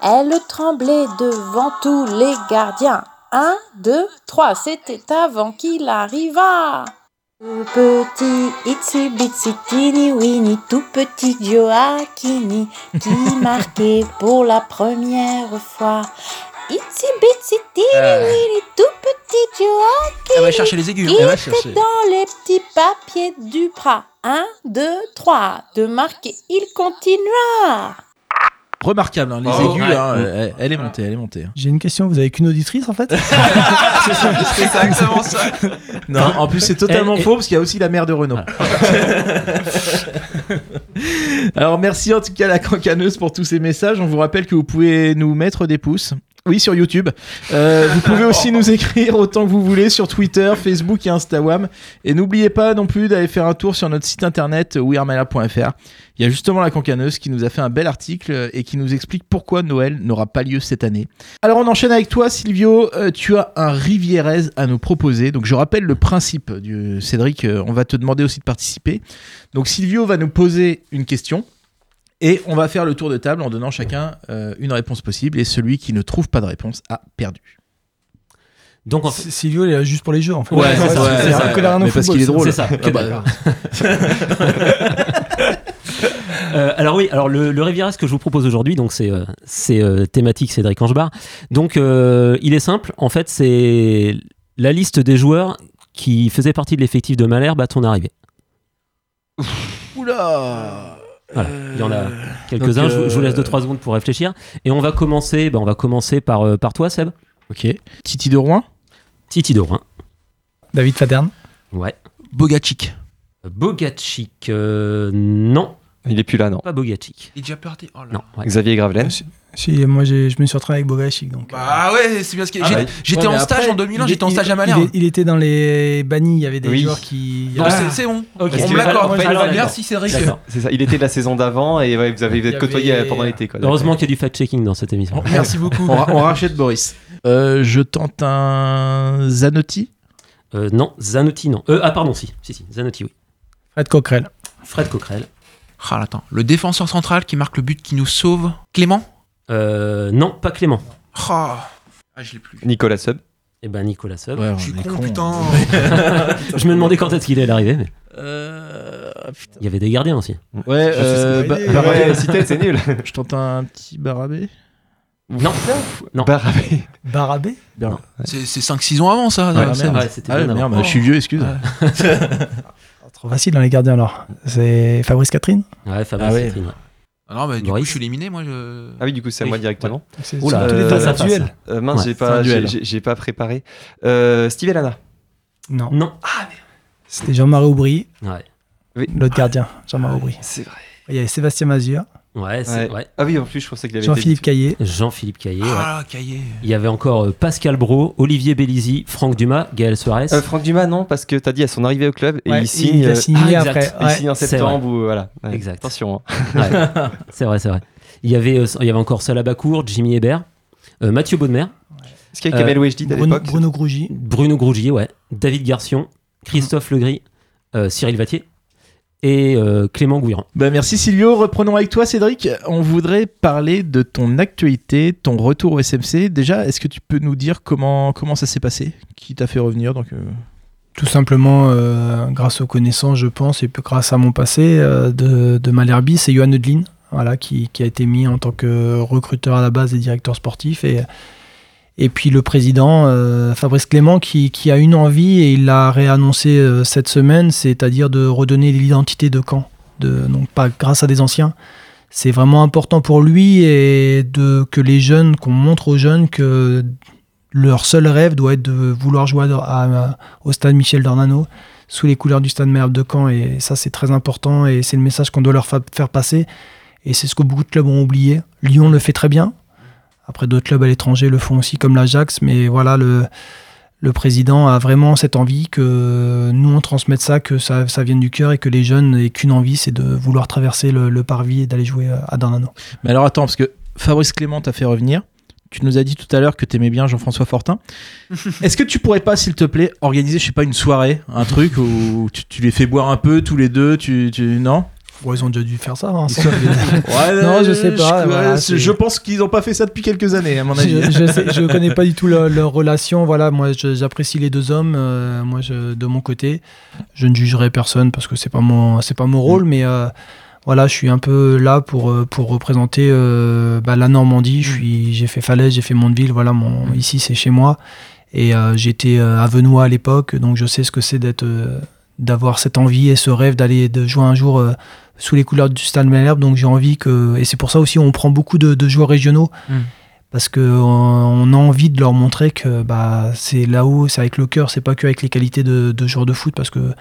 Elle tremblait devant tous les gardiens. Un, deux, trois, c'était avant qu'il arrivât. Tout petit itsy bitsy teeny weeny, tout petit Joachini qui marquait pour la première fois. Itsy bitsy teeny Euh. weeny, tout petit Joachini. Elle va chercher les aigus, hein. Il Elle va était chercher. dans les petits papiers du bras. Un, deux, trois, de marquer. Il continua. Remarquable, hein, les Oh, aigus, ouais. hein, elle, elle est montée, elle est montée. hein. J'ai une question, vous avez qu'une auditrice en fait? C'est exactement ça. Non, en plus c'est totalement Elle- faux parce qu'il y a aussi la mère de Renault. Alors merci en tout cas à la cancaneuse pour tous ces messages. On vous rappelle que vous pouvez nous mettre des pouces. Oui, sur YouTube. Euh, vous pouvez aussi nous écrire autant que vous voulez sur Twitter, Facebook et Instagram. Et n'oubliez pas non plus d'aller faire un tour sur notre site internet wearmala.fr. Il y a justement la cancaneuse qui nous a fait un bel article et qui nous explique pourquoi Noël n'aura pas lieu cette année. Alors on enchaîne avec toi Silvio, Euh, tu as un Rivierez à nous proposer. Donc je rappelle le principe du Cédric, euh, on va te demander aussi de participer. Donc Silvio va nous poser une question et on va faire le tour de table en donnant chacun euh, une réponse possible et celui qui ne trouve pas de réponse a perdu. Donc en fait, S- Silvio, il est juste pour les jeux en fait. Ouais, c'est ça, ouais, c'est ça. Mais parce qu'il est ça. drôle. C'est ça. Ah bah, Euh, alors oui, alors le, le Riviera, ce que je vous propose aujourd'hui, donc c'est euh, c'est euh, thématique Cédric Angebar. Donc euh, il est simple, en fait c'est la liste des joueurs qui faisaient partie de l'effectif de Malherbe à ton arrivée. Oula Voilà, il y en a quelques-uns. je, vous- je vous laisse euh, 2-3 secondes pour réfléchir. Et on va commencer, ben, on va commencer par, euh, par toi, Seb. Ok. Titi de Rouen Titi de Rouen. David Fadern. Ouais. Bogacic. Bogacic, euh, non, Il est plus là, non. pas Bogacic. Il est déjà parti. Oh là. Non. ouais. Xavier Gravelaine. Si, si, moi je me suis entraîné avec Bogacic donc. Bah ouais, c'est bien ce que Ah. J'étais Ouais, en stage après, en 2001, Il j'étais en stage à Malherbe. il était dans les bannis, il y avait des Oui. joueurs qui. Ah. c'est- bon. Ok. On que- me l'accorde. Merci Cédric. C'est ça, il était de la saison d'avant et ouais, vous avez côtoyé avait- pendant l'été. Heureusement qu'il y a du fact-checking dans cette émission. Merci beaucoup. on, ra- on rachète Boris. Euh, je tente un Zanotti? Euh, non, Zanotti, non. Euh, ah, pardon, si, si, si, Zanotti, oui. Fred Coquerel. Fred Coquerel. Ah, attends. Le défenseur central qui marque le but qui nous sauve. Clément Euh, non, pas Clément. Ah, Ah, je l'ai plus. Nicolas Sub. Et ben Nicolas Sub. Ouais, Je suis con, con. putain. Je me demandais quand est-ce qu'il allait arriver, mais Euh, il y avait des gardiens aussi. Ouais, Je euh, sais Ba- ce que- Barabé. Ouais, cité, c'est nul. Je tente un petit Barabé. Non, non. Barabé. Barabé. Bien. C'est c'est 5-6 ans avant ça. Ouais, ouais, merde. Ouais, c'était Ah, bien merde, avant. je suis vieux, excuse. Trop facile dans les gardiens alors. C'est Fabrice Catherine? Ouais, Fabrice Ah ouais. Catherine, ouais. Ah non, bah, du coup, je suis éliminé, moi. Je... Ah oui, du coup, c'est à Oui. moi directement. C'est Oula, les euh, à face. duel. Euh, mince, Ouais, j'ai c'est un pas, j'ai, duel. j'ai- j'ai pas préparé. Euh, Steve Elana. Non. Non. C'était Jean-Marie Aubry, Ouais. l'autre gardien, Jean-Marie Aubry. C'est vrai. Il y avait Sébastien Mazur, Ouais, c'est Ouais. ouais. Ah oui, en plus, je pensais qu'il avait Jean-Philippe. Caillé. Jean-Philippe Caillé. ouais. Ah, cahier. Il y avait encore euh, Pascal Bro, Olivier Bellisi, Franck Dumas, Gaël Suarez. Euh, Franck Dumas, non, parce que t'as dit à son arrivée au club et Ouais, il signe, a euh, signé Ah, après. il signe en septembre ou voilà. Ouais, Exact. Attention. hein. Ouais. c'est vrai, c'est vrai. Il y avait, euh, il y avait encore Salah Bakour, Jimmy Hébert, euh, Mathieu Baudemer, Est-ce qu'il y a Kamel Euh, à Bruno, l'époque? Bruno Grougy. Bruno Grougier, ouais, David Garcion, Christophe Legris, euh, Cyril Vatier et euh, Clément Gouiran. Bah merci Silvio, reprenons avec toi Cédric. On voudrait parler de ton actualité, ton retour au SMC. Déjà, est-ce que tu peux nous dire comment, comment ça s'est passé? Qui t'a fait revenir? Donc, euh, Tout simplement euh, grâce aux connaissances, je pense, et puis grâce à mon passé euh, de, de Malherbe, c'est Johan Eudlin voilà, qui, qui a été mis en tant que recruteur à la base et directeur sportif. Et, et puis le président, euh, Fabrice Clément, qui, a une envie, et il l'a réannoncé euh, cette semaine, c'est-à-dire de redonner l'identité de Caen. Donc pas grâce à des anciens, c'est vraiment important pour lui et de, que les jeunes, qu'on montre aux jeunes que leur seul rêve doit être de vouloir jouer à- au stade Michel Dornano sous les couleurs du stade Merbe de Caen et ça c'est très important et c'est le message qu'on doit leur fa- faire passer et c'est ce que beaucoup de clubs ont oublié. Lyon le fait très bien. Après d'autres clubs à l'étranger le font aussi comme l'Ajax mais voilà le le président a vraiment cette envie que nous on transmette ça, que ça, ça vienne du cœur et que les jeunes aient qu'une envie, c'est de vouloir traverser le, le parvis et d'aller jouer à Dornano. Mais alors attends, parce que Fabrice Clément t'a fait revenir. Tu nous as dit tout à l'heure que t'aimais bien Jean-François Fortin. Est-ce que tu pourrais pas, s'il te plaît, organiser, je sais pas, une soirée, un truc où tu, tu les fais boire un peu tous les deux, tu, tu non? Bon, ils ont déjà dû faire ça. hein, ça. Ouais, non, je sais pas. Je, voilà, pense qu'ils ont pas fait ça depuis quelques années, à mon avis. je, je, sais- je connais pas du tout leur, leur relation. Voilà, moi, j'apprécie les deux hommes. euh, moi, de mon côté, je ne jugerai personne parce que c'est pas mon, c'est pas mon rôle, mais euh, voilà, je suis un peu là pour euh, pour représenter euh, bah, la Normandie. Suis, j'ai fait Falaise, j'ai fait Mondeville. Voilà, mon, ici c'est chez moi. Et j'étais à Venoix à l'époque, donc je sais ce que c'est d'être, d'avoir cette envie et ce rêve d'aller de jouer un jour sous les couleurs du Stade Malherbe. Donc j'ai envie que, et c'est pour ça aussi on prend beaucoup de, de joueurs régionaux Mm. parce que on, on a envie de leur montrer que bah c'est là-haut, c'est avec le cœur, c'est pas que avec les qualités de, de joueurs de foot parce que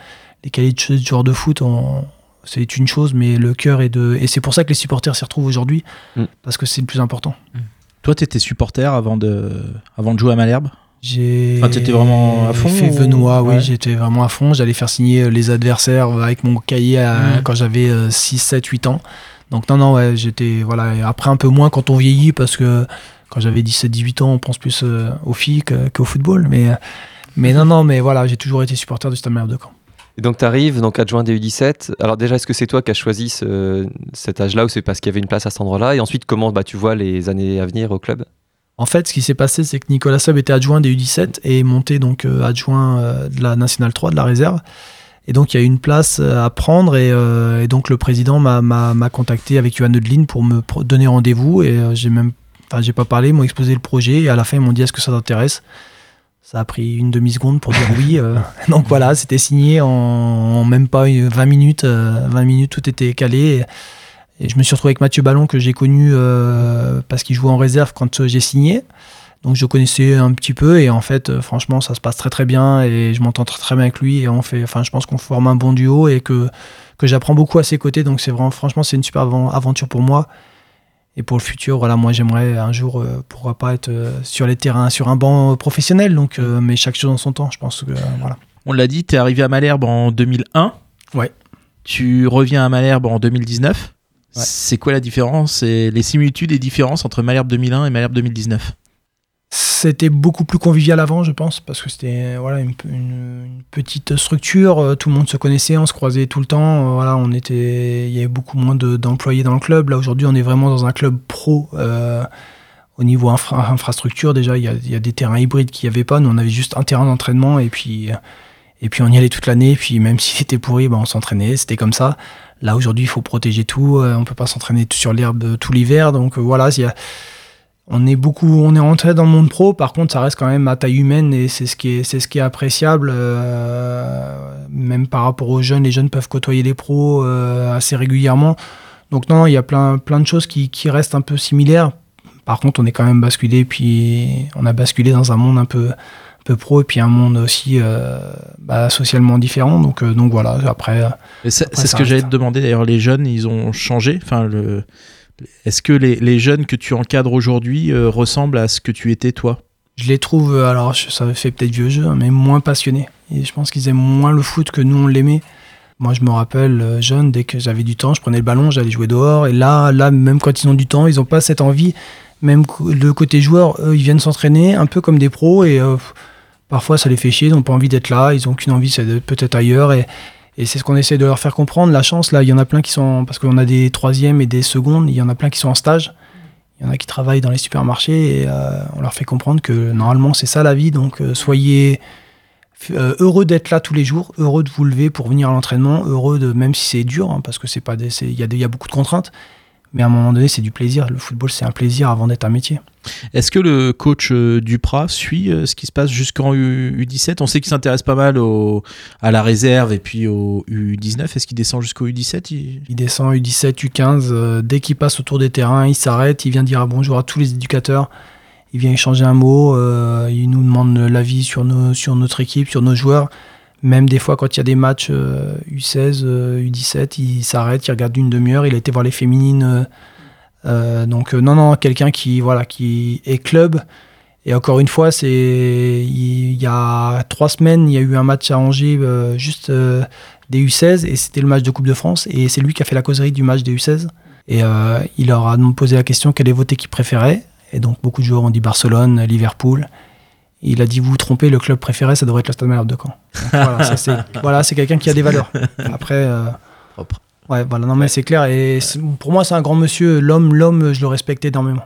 les qualités de joueurs de foot, on- c'est une chose, mais le cœur est de, et c'est pour ça que les supporters s'y retrouvent aujourd'hui Mm. parce que c'est le plus important. Toi, t'étais supporter avant de, avant de jouer à Malherbe? J'ai Enfin, t'étais vraiment à fond fait ou- Venois, oui, Ouais. j'étais vraiment à fond. J'allais faire signer les adversaires avec mon cahier à- Mm. quand j'avais euh, 6, 7, 8 ans. Donc non, non, ouais, j'étais... Voilà, et après un peu moins quand on vieillit, parce que quand j'avais 17, 18 ans, on pense plus euh, aux filles que- qu'au football. Mais, euh, mais non, non, mais voilà, j'ai toujours été supporter du Stade Malherbe de Caen. Et donc tu arrives, donc adjoint des U17. Alors déjà, est-ce que c'est toi qui as choisi ce- cet âge-là ou c'est parce qu'il y avait une place à cet endroit-là? Et ensuite, comment bah, tu vois les années à venir au club? En fait, ce qui s'est passé, c'est que Nicolas Sub était adjoint des U17 et est monté donc euh, adjoint euh, de la Nationale 3, de la réserve. Et donc, il y a une place euh, à prendre et, euh, et donc le président m'a- contacté avec Johan Odeline pour me donner rendez-vous et euh, j'ai même, enfin, j'ai pas parlé, ils m'ont exposé le projet et à la fin, ils m'ont dit est-ce que ça t'intéresse? Ça a pris une demi-seconde pour dire oui. euh. donc voilà, c'était signé en, en même pas une- 20 minutes. euh, 20 minutes, tout était calé. Et, et je me suis retrouvé avec Mathieu Ballon que j'ai connu euh, parce qu'il jouait en réserve quand euh, j'ai signé. Donc je connaissais un petit peu et en fait euh, franchement ça se passe très très bien et je m'entends très très bien avec lui et on fait enfin je pense qu'on forme un bon duo et que que j'apprends beaucoup à ses côtés donc c'est vraiment franchement c'est une super aventure pour moi et pour le futur voilà moi j'aimerais un jour euh, pourquoi pas être euh, sur les terrains sur un banc professionnel donc mais chaque chose en son temps je pense que voilà On l'a dit, t'es arrivé à Malherbe en 2001. Ouais. Tu reviens à Malherbe en 2019. Ouais. C'est quoi la différence et les similitudes et différences entre Malherbe 2001 et Malherbe 2019 C'était beaucoup plus convivial avant, je pense, parce que c'était voilà une, une- une petite structure. euh, Tout le monde se connaissait, on se croisait tout le temps. euh, Voilà, on était, il y avait beaucoup moins de- d'employés dans le club. Là aujourd'hui, on est vraiment dans un club pro. euh, au niveau infra- infrastructure, déjà, il y y a des terrains hybrides qu'il n'y avait pas. Nous, on avait juste un terrain d'entraînement et puis et puis on y allait toute l'année. Puis même s'il était pourri, ben, on s'entraînait. C'était comme ça. Là aujourd'hui, il faut protéger tout. euh, on peut pas s'entraîner sur l'herbe tout l'hiver. Donc euh, voilà, on est beaucoup, on est rentré dans le monde pro. Par contre, ça reste quand même à taille humaine et c'est ce qui est, ce qui est appréciable. euh, même par rapport aux jeunes, les jeunes peuvent côtoyer les pros euh, assez régulièrement. Donc non, il y a plein, plein de choses qui, qui restent un peu similaires. Par contre, on est quand même basculé, puis on a basculé dans un monde un peu, peu pro et puis un monde aussi euh, bah, socialement différent. Donc, euh, donc voilà. Après, euh, C'est ce que j'allais te demander d'ailleurs. Les jeunes, ils ont changé. Enfin, le... Est-ce que les, les jeunes que tu encadres aujourd'hui euh, ressemblent à ce que tu étais toi? Je les trouve, alors ça fait peut-être vieux jeu, hein, mais moins passionnés. Et je pense qu'ils aiment moins le foot que nous on l'aimait. Moi je me rappelle jeune, dès que j'avais du temps, je prenais le ballon, j'allais jouer dehors. Et là, là, même quand ils ont du temps, ils n'ont pas cette envie. Même le côté joueur, eux, ils viennent s'entraîner un peu comme des pros et euh, parfois ça les fait chier, ils n'ont pas envie d'être là, ils n'ont qu'une envie, c'est peut-être ailleurs. Et, c'est ce qu'on essaie de leur faire comprendre. La chance, là, il y en a plein qui sont, parce qu'on a des troisièmes et des secondes, il y en a plein qui sont en stage. Il y en a qui travaillent dans les supermarchés et euh, on leur fait comprendre que normalement c'est ça la vie. Donc euh, soyez euh, heureux d'être là tous les jours, heureux de vous lever pour venir à l'entraînement, heureux de même si c'est dur, hein, parce que c'est pas il y a beaucoup de contraintes, Mais à un moment donné, c'est du plaisir. Le football, c'est un plaisir avant d'être un métier. Est-ce que le coach euh, Duprat suit euh, ce qui se passe jusqu'en U- U17 On sait qu'il s'intéresse pas mal au, à la réserve et puis au U19. Est-ce qu'il descend jusqu'au U17 il- Il descend U17, U15. euh, dès qu'il passe autour des terrains, il s'arrête. Il vient dire bonjour à tous les éducateurs. Il vient échanger un mot. euh, il nous demande l'avis sur, nos, sur notre équipe, sur nos joueurs. Même des fois, quand il y a des matchs euh, U16, euh, U17, il s'arrête, il regarde une demi-heure. Il a été voir les féminines. euh, euh, donc, euh, non, non, quelqu'un qui, voilà, qui est club. Et encore une fois, c'est il y a trois semaines, il y a eu un match à Angers, euh, juste euh, des U16, et c'était le match de Coupe de France. Et c'est lui qui a fait la causerie du match des U16. Et euh, il leur a posé la question quelle est votre équipe préférée? Et donc beaucoup de joueurs ont dit Barcelone, Liverpool. Il a dit vous vous trompez, le club préféré, ça devrait être le Stade Malherbe de Caen. Donc, voilà, ça, c'est voilà, c'est quelqu'un qui a des valeurs. Après, euh, ouais, voilà, non mais c'est clair. Et c'est- pour moi, c'est un grand monsieur. L'homme, l'homme, je le respecte énormément.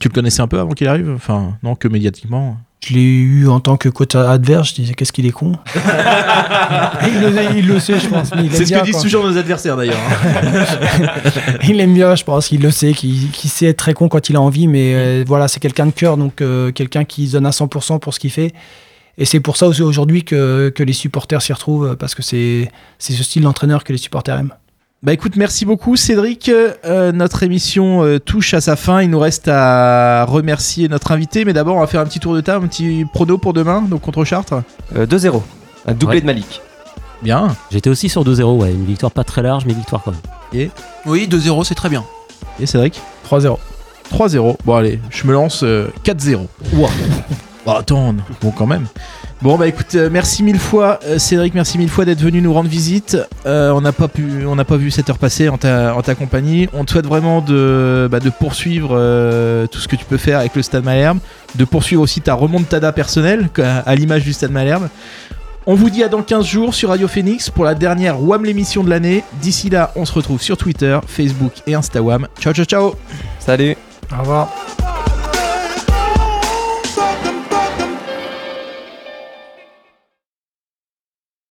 Tu le connaissais un peu avant qu'il arrive? Enfin, non, que médiatiquement? Je l'ai eu en tant que coach adverse. Je disais qu'est-ce qu'il est con. il, le, il le sait, je pense. mais il aime C'est ce bien que disent toujours nos adversaires d'ailleurs. hein. il aime bien, je pense, il le sait, qu'il qu'il sait être très con quand il a envie, mais euh, voilà, c'est quelqu'un de cœur, donc euh, quelqu'un qui se donne à 100% pour ce qu'il fait. Et c'est pour ça aussi aujourd'hui que, que les supporters s'y retrouvent, parce que c'est c'est ce style d'entraîneur que les supporters aiment. Bah écoute, merci beaucoup Cédric. Euh, notre émission euh, touche à sa fin. Il nous reste à remercier notre invité, mais d'abord on va faire un petit tour de table, un petit prono pour demain, donc contre Chartres. Euh, 2-0. Un doublé Ouais. de Malik. Bien. J'étais aussi sur 2-0, ouais. Une victoire pas très large, mais victoire quand même. Et, Oui, 2-0, c'est très bien. et Cédric 3-0. 3-0. Bon allez, je me lance euh, 4-0. Ouah. Bon, attends, bon quand même. Bon bah écoute, euh, merci mille fois euh, Cédric, merci mille fois d'être venu nous rendre visite. Euh, on n'a pas pu, on n'a pas vu cette heure passer en ta, en ta compagnie. On te souhaite vraiment de, bah, de poursuivre euh, tout ce que tu peux faire avec le Stade Malherbe, de poursuivre aussi ta remontada personnelle à, à l'image du Stade Malherbe. On vous dit à dans 15 jours sur Radio Phoenix pour la dernière WAM l'émission de l'année. D'ici là, on se retrouve sur Twitter, Facebook et Instagram. Ciao ciao ciao Salut Au revoir.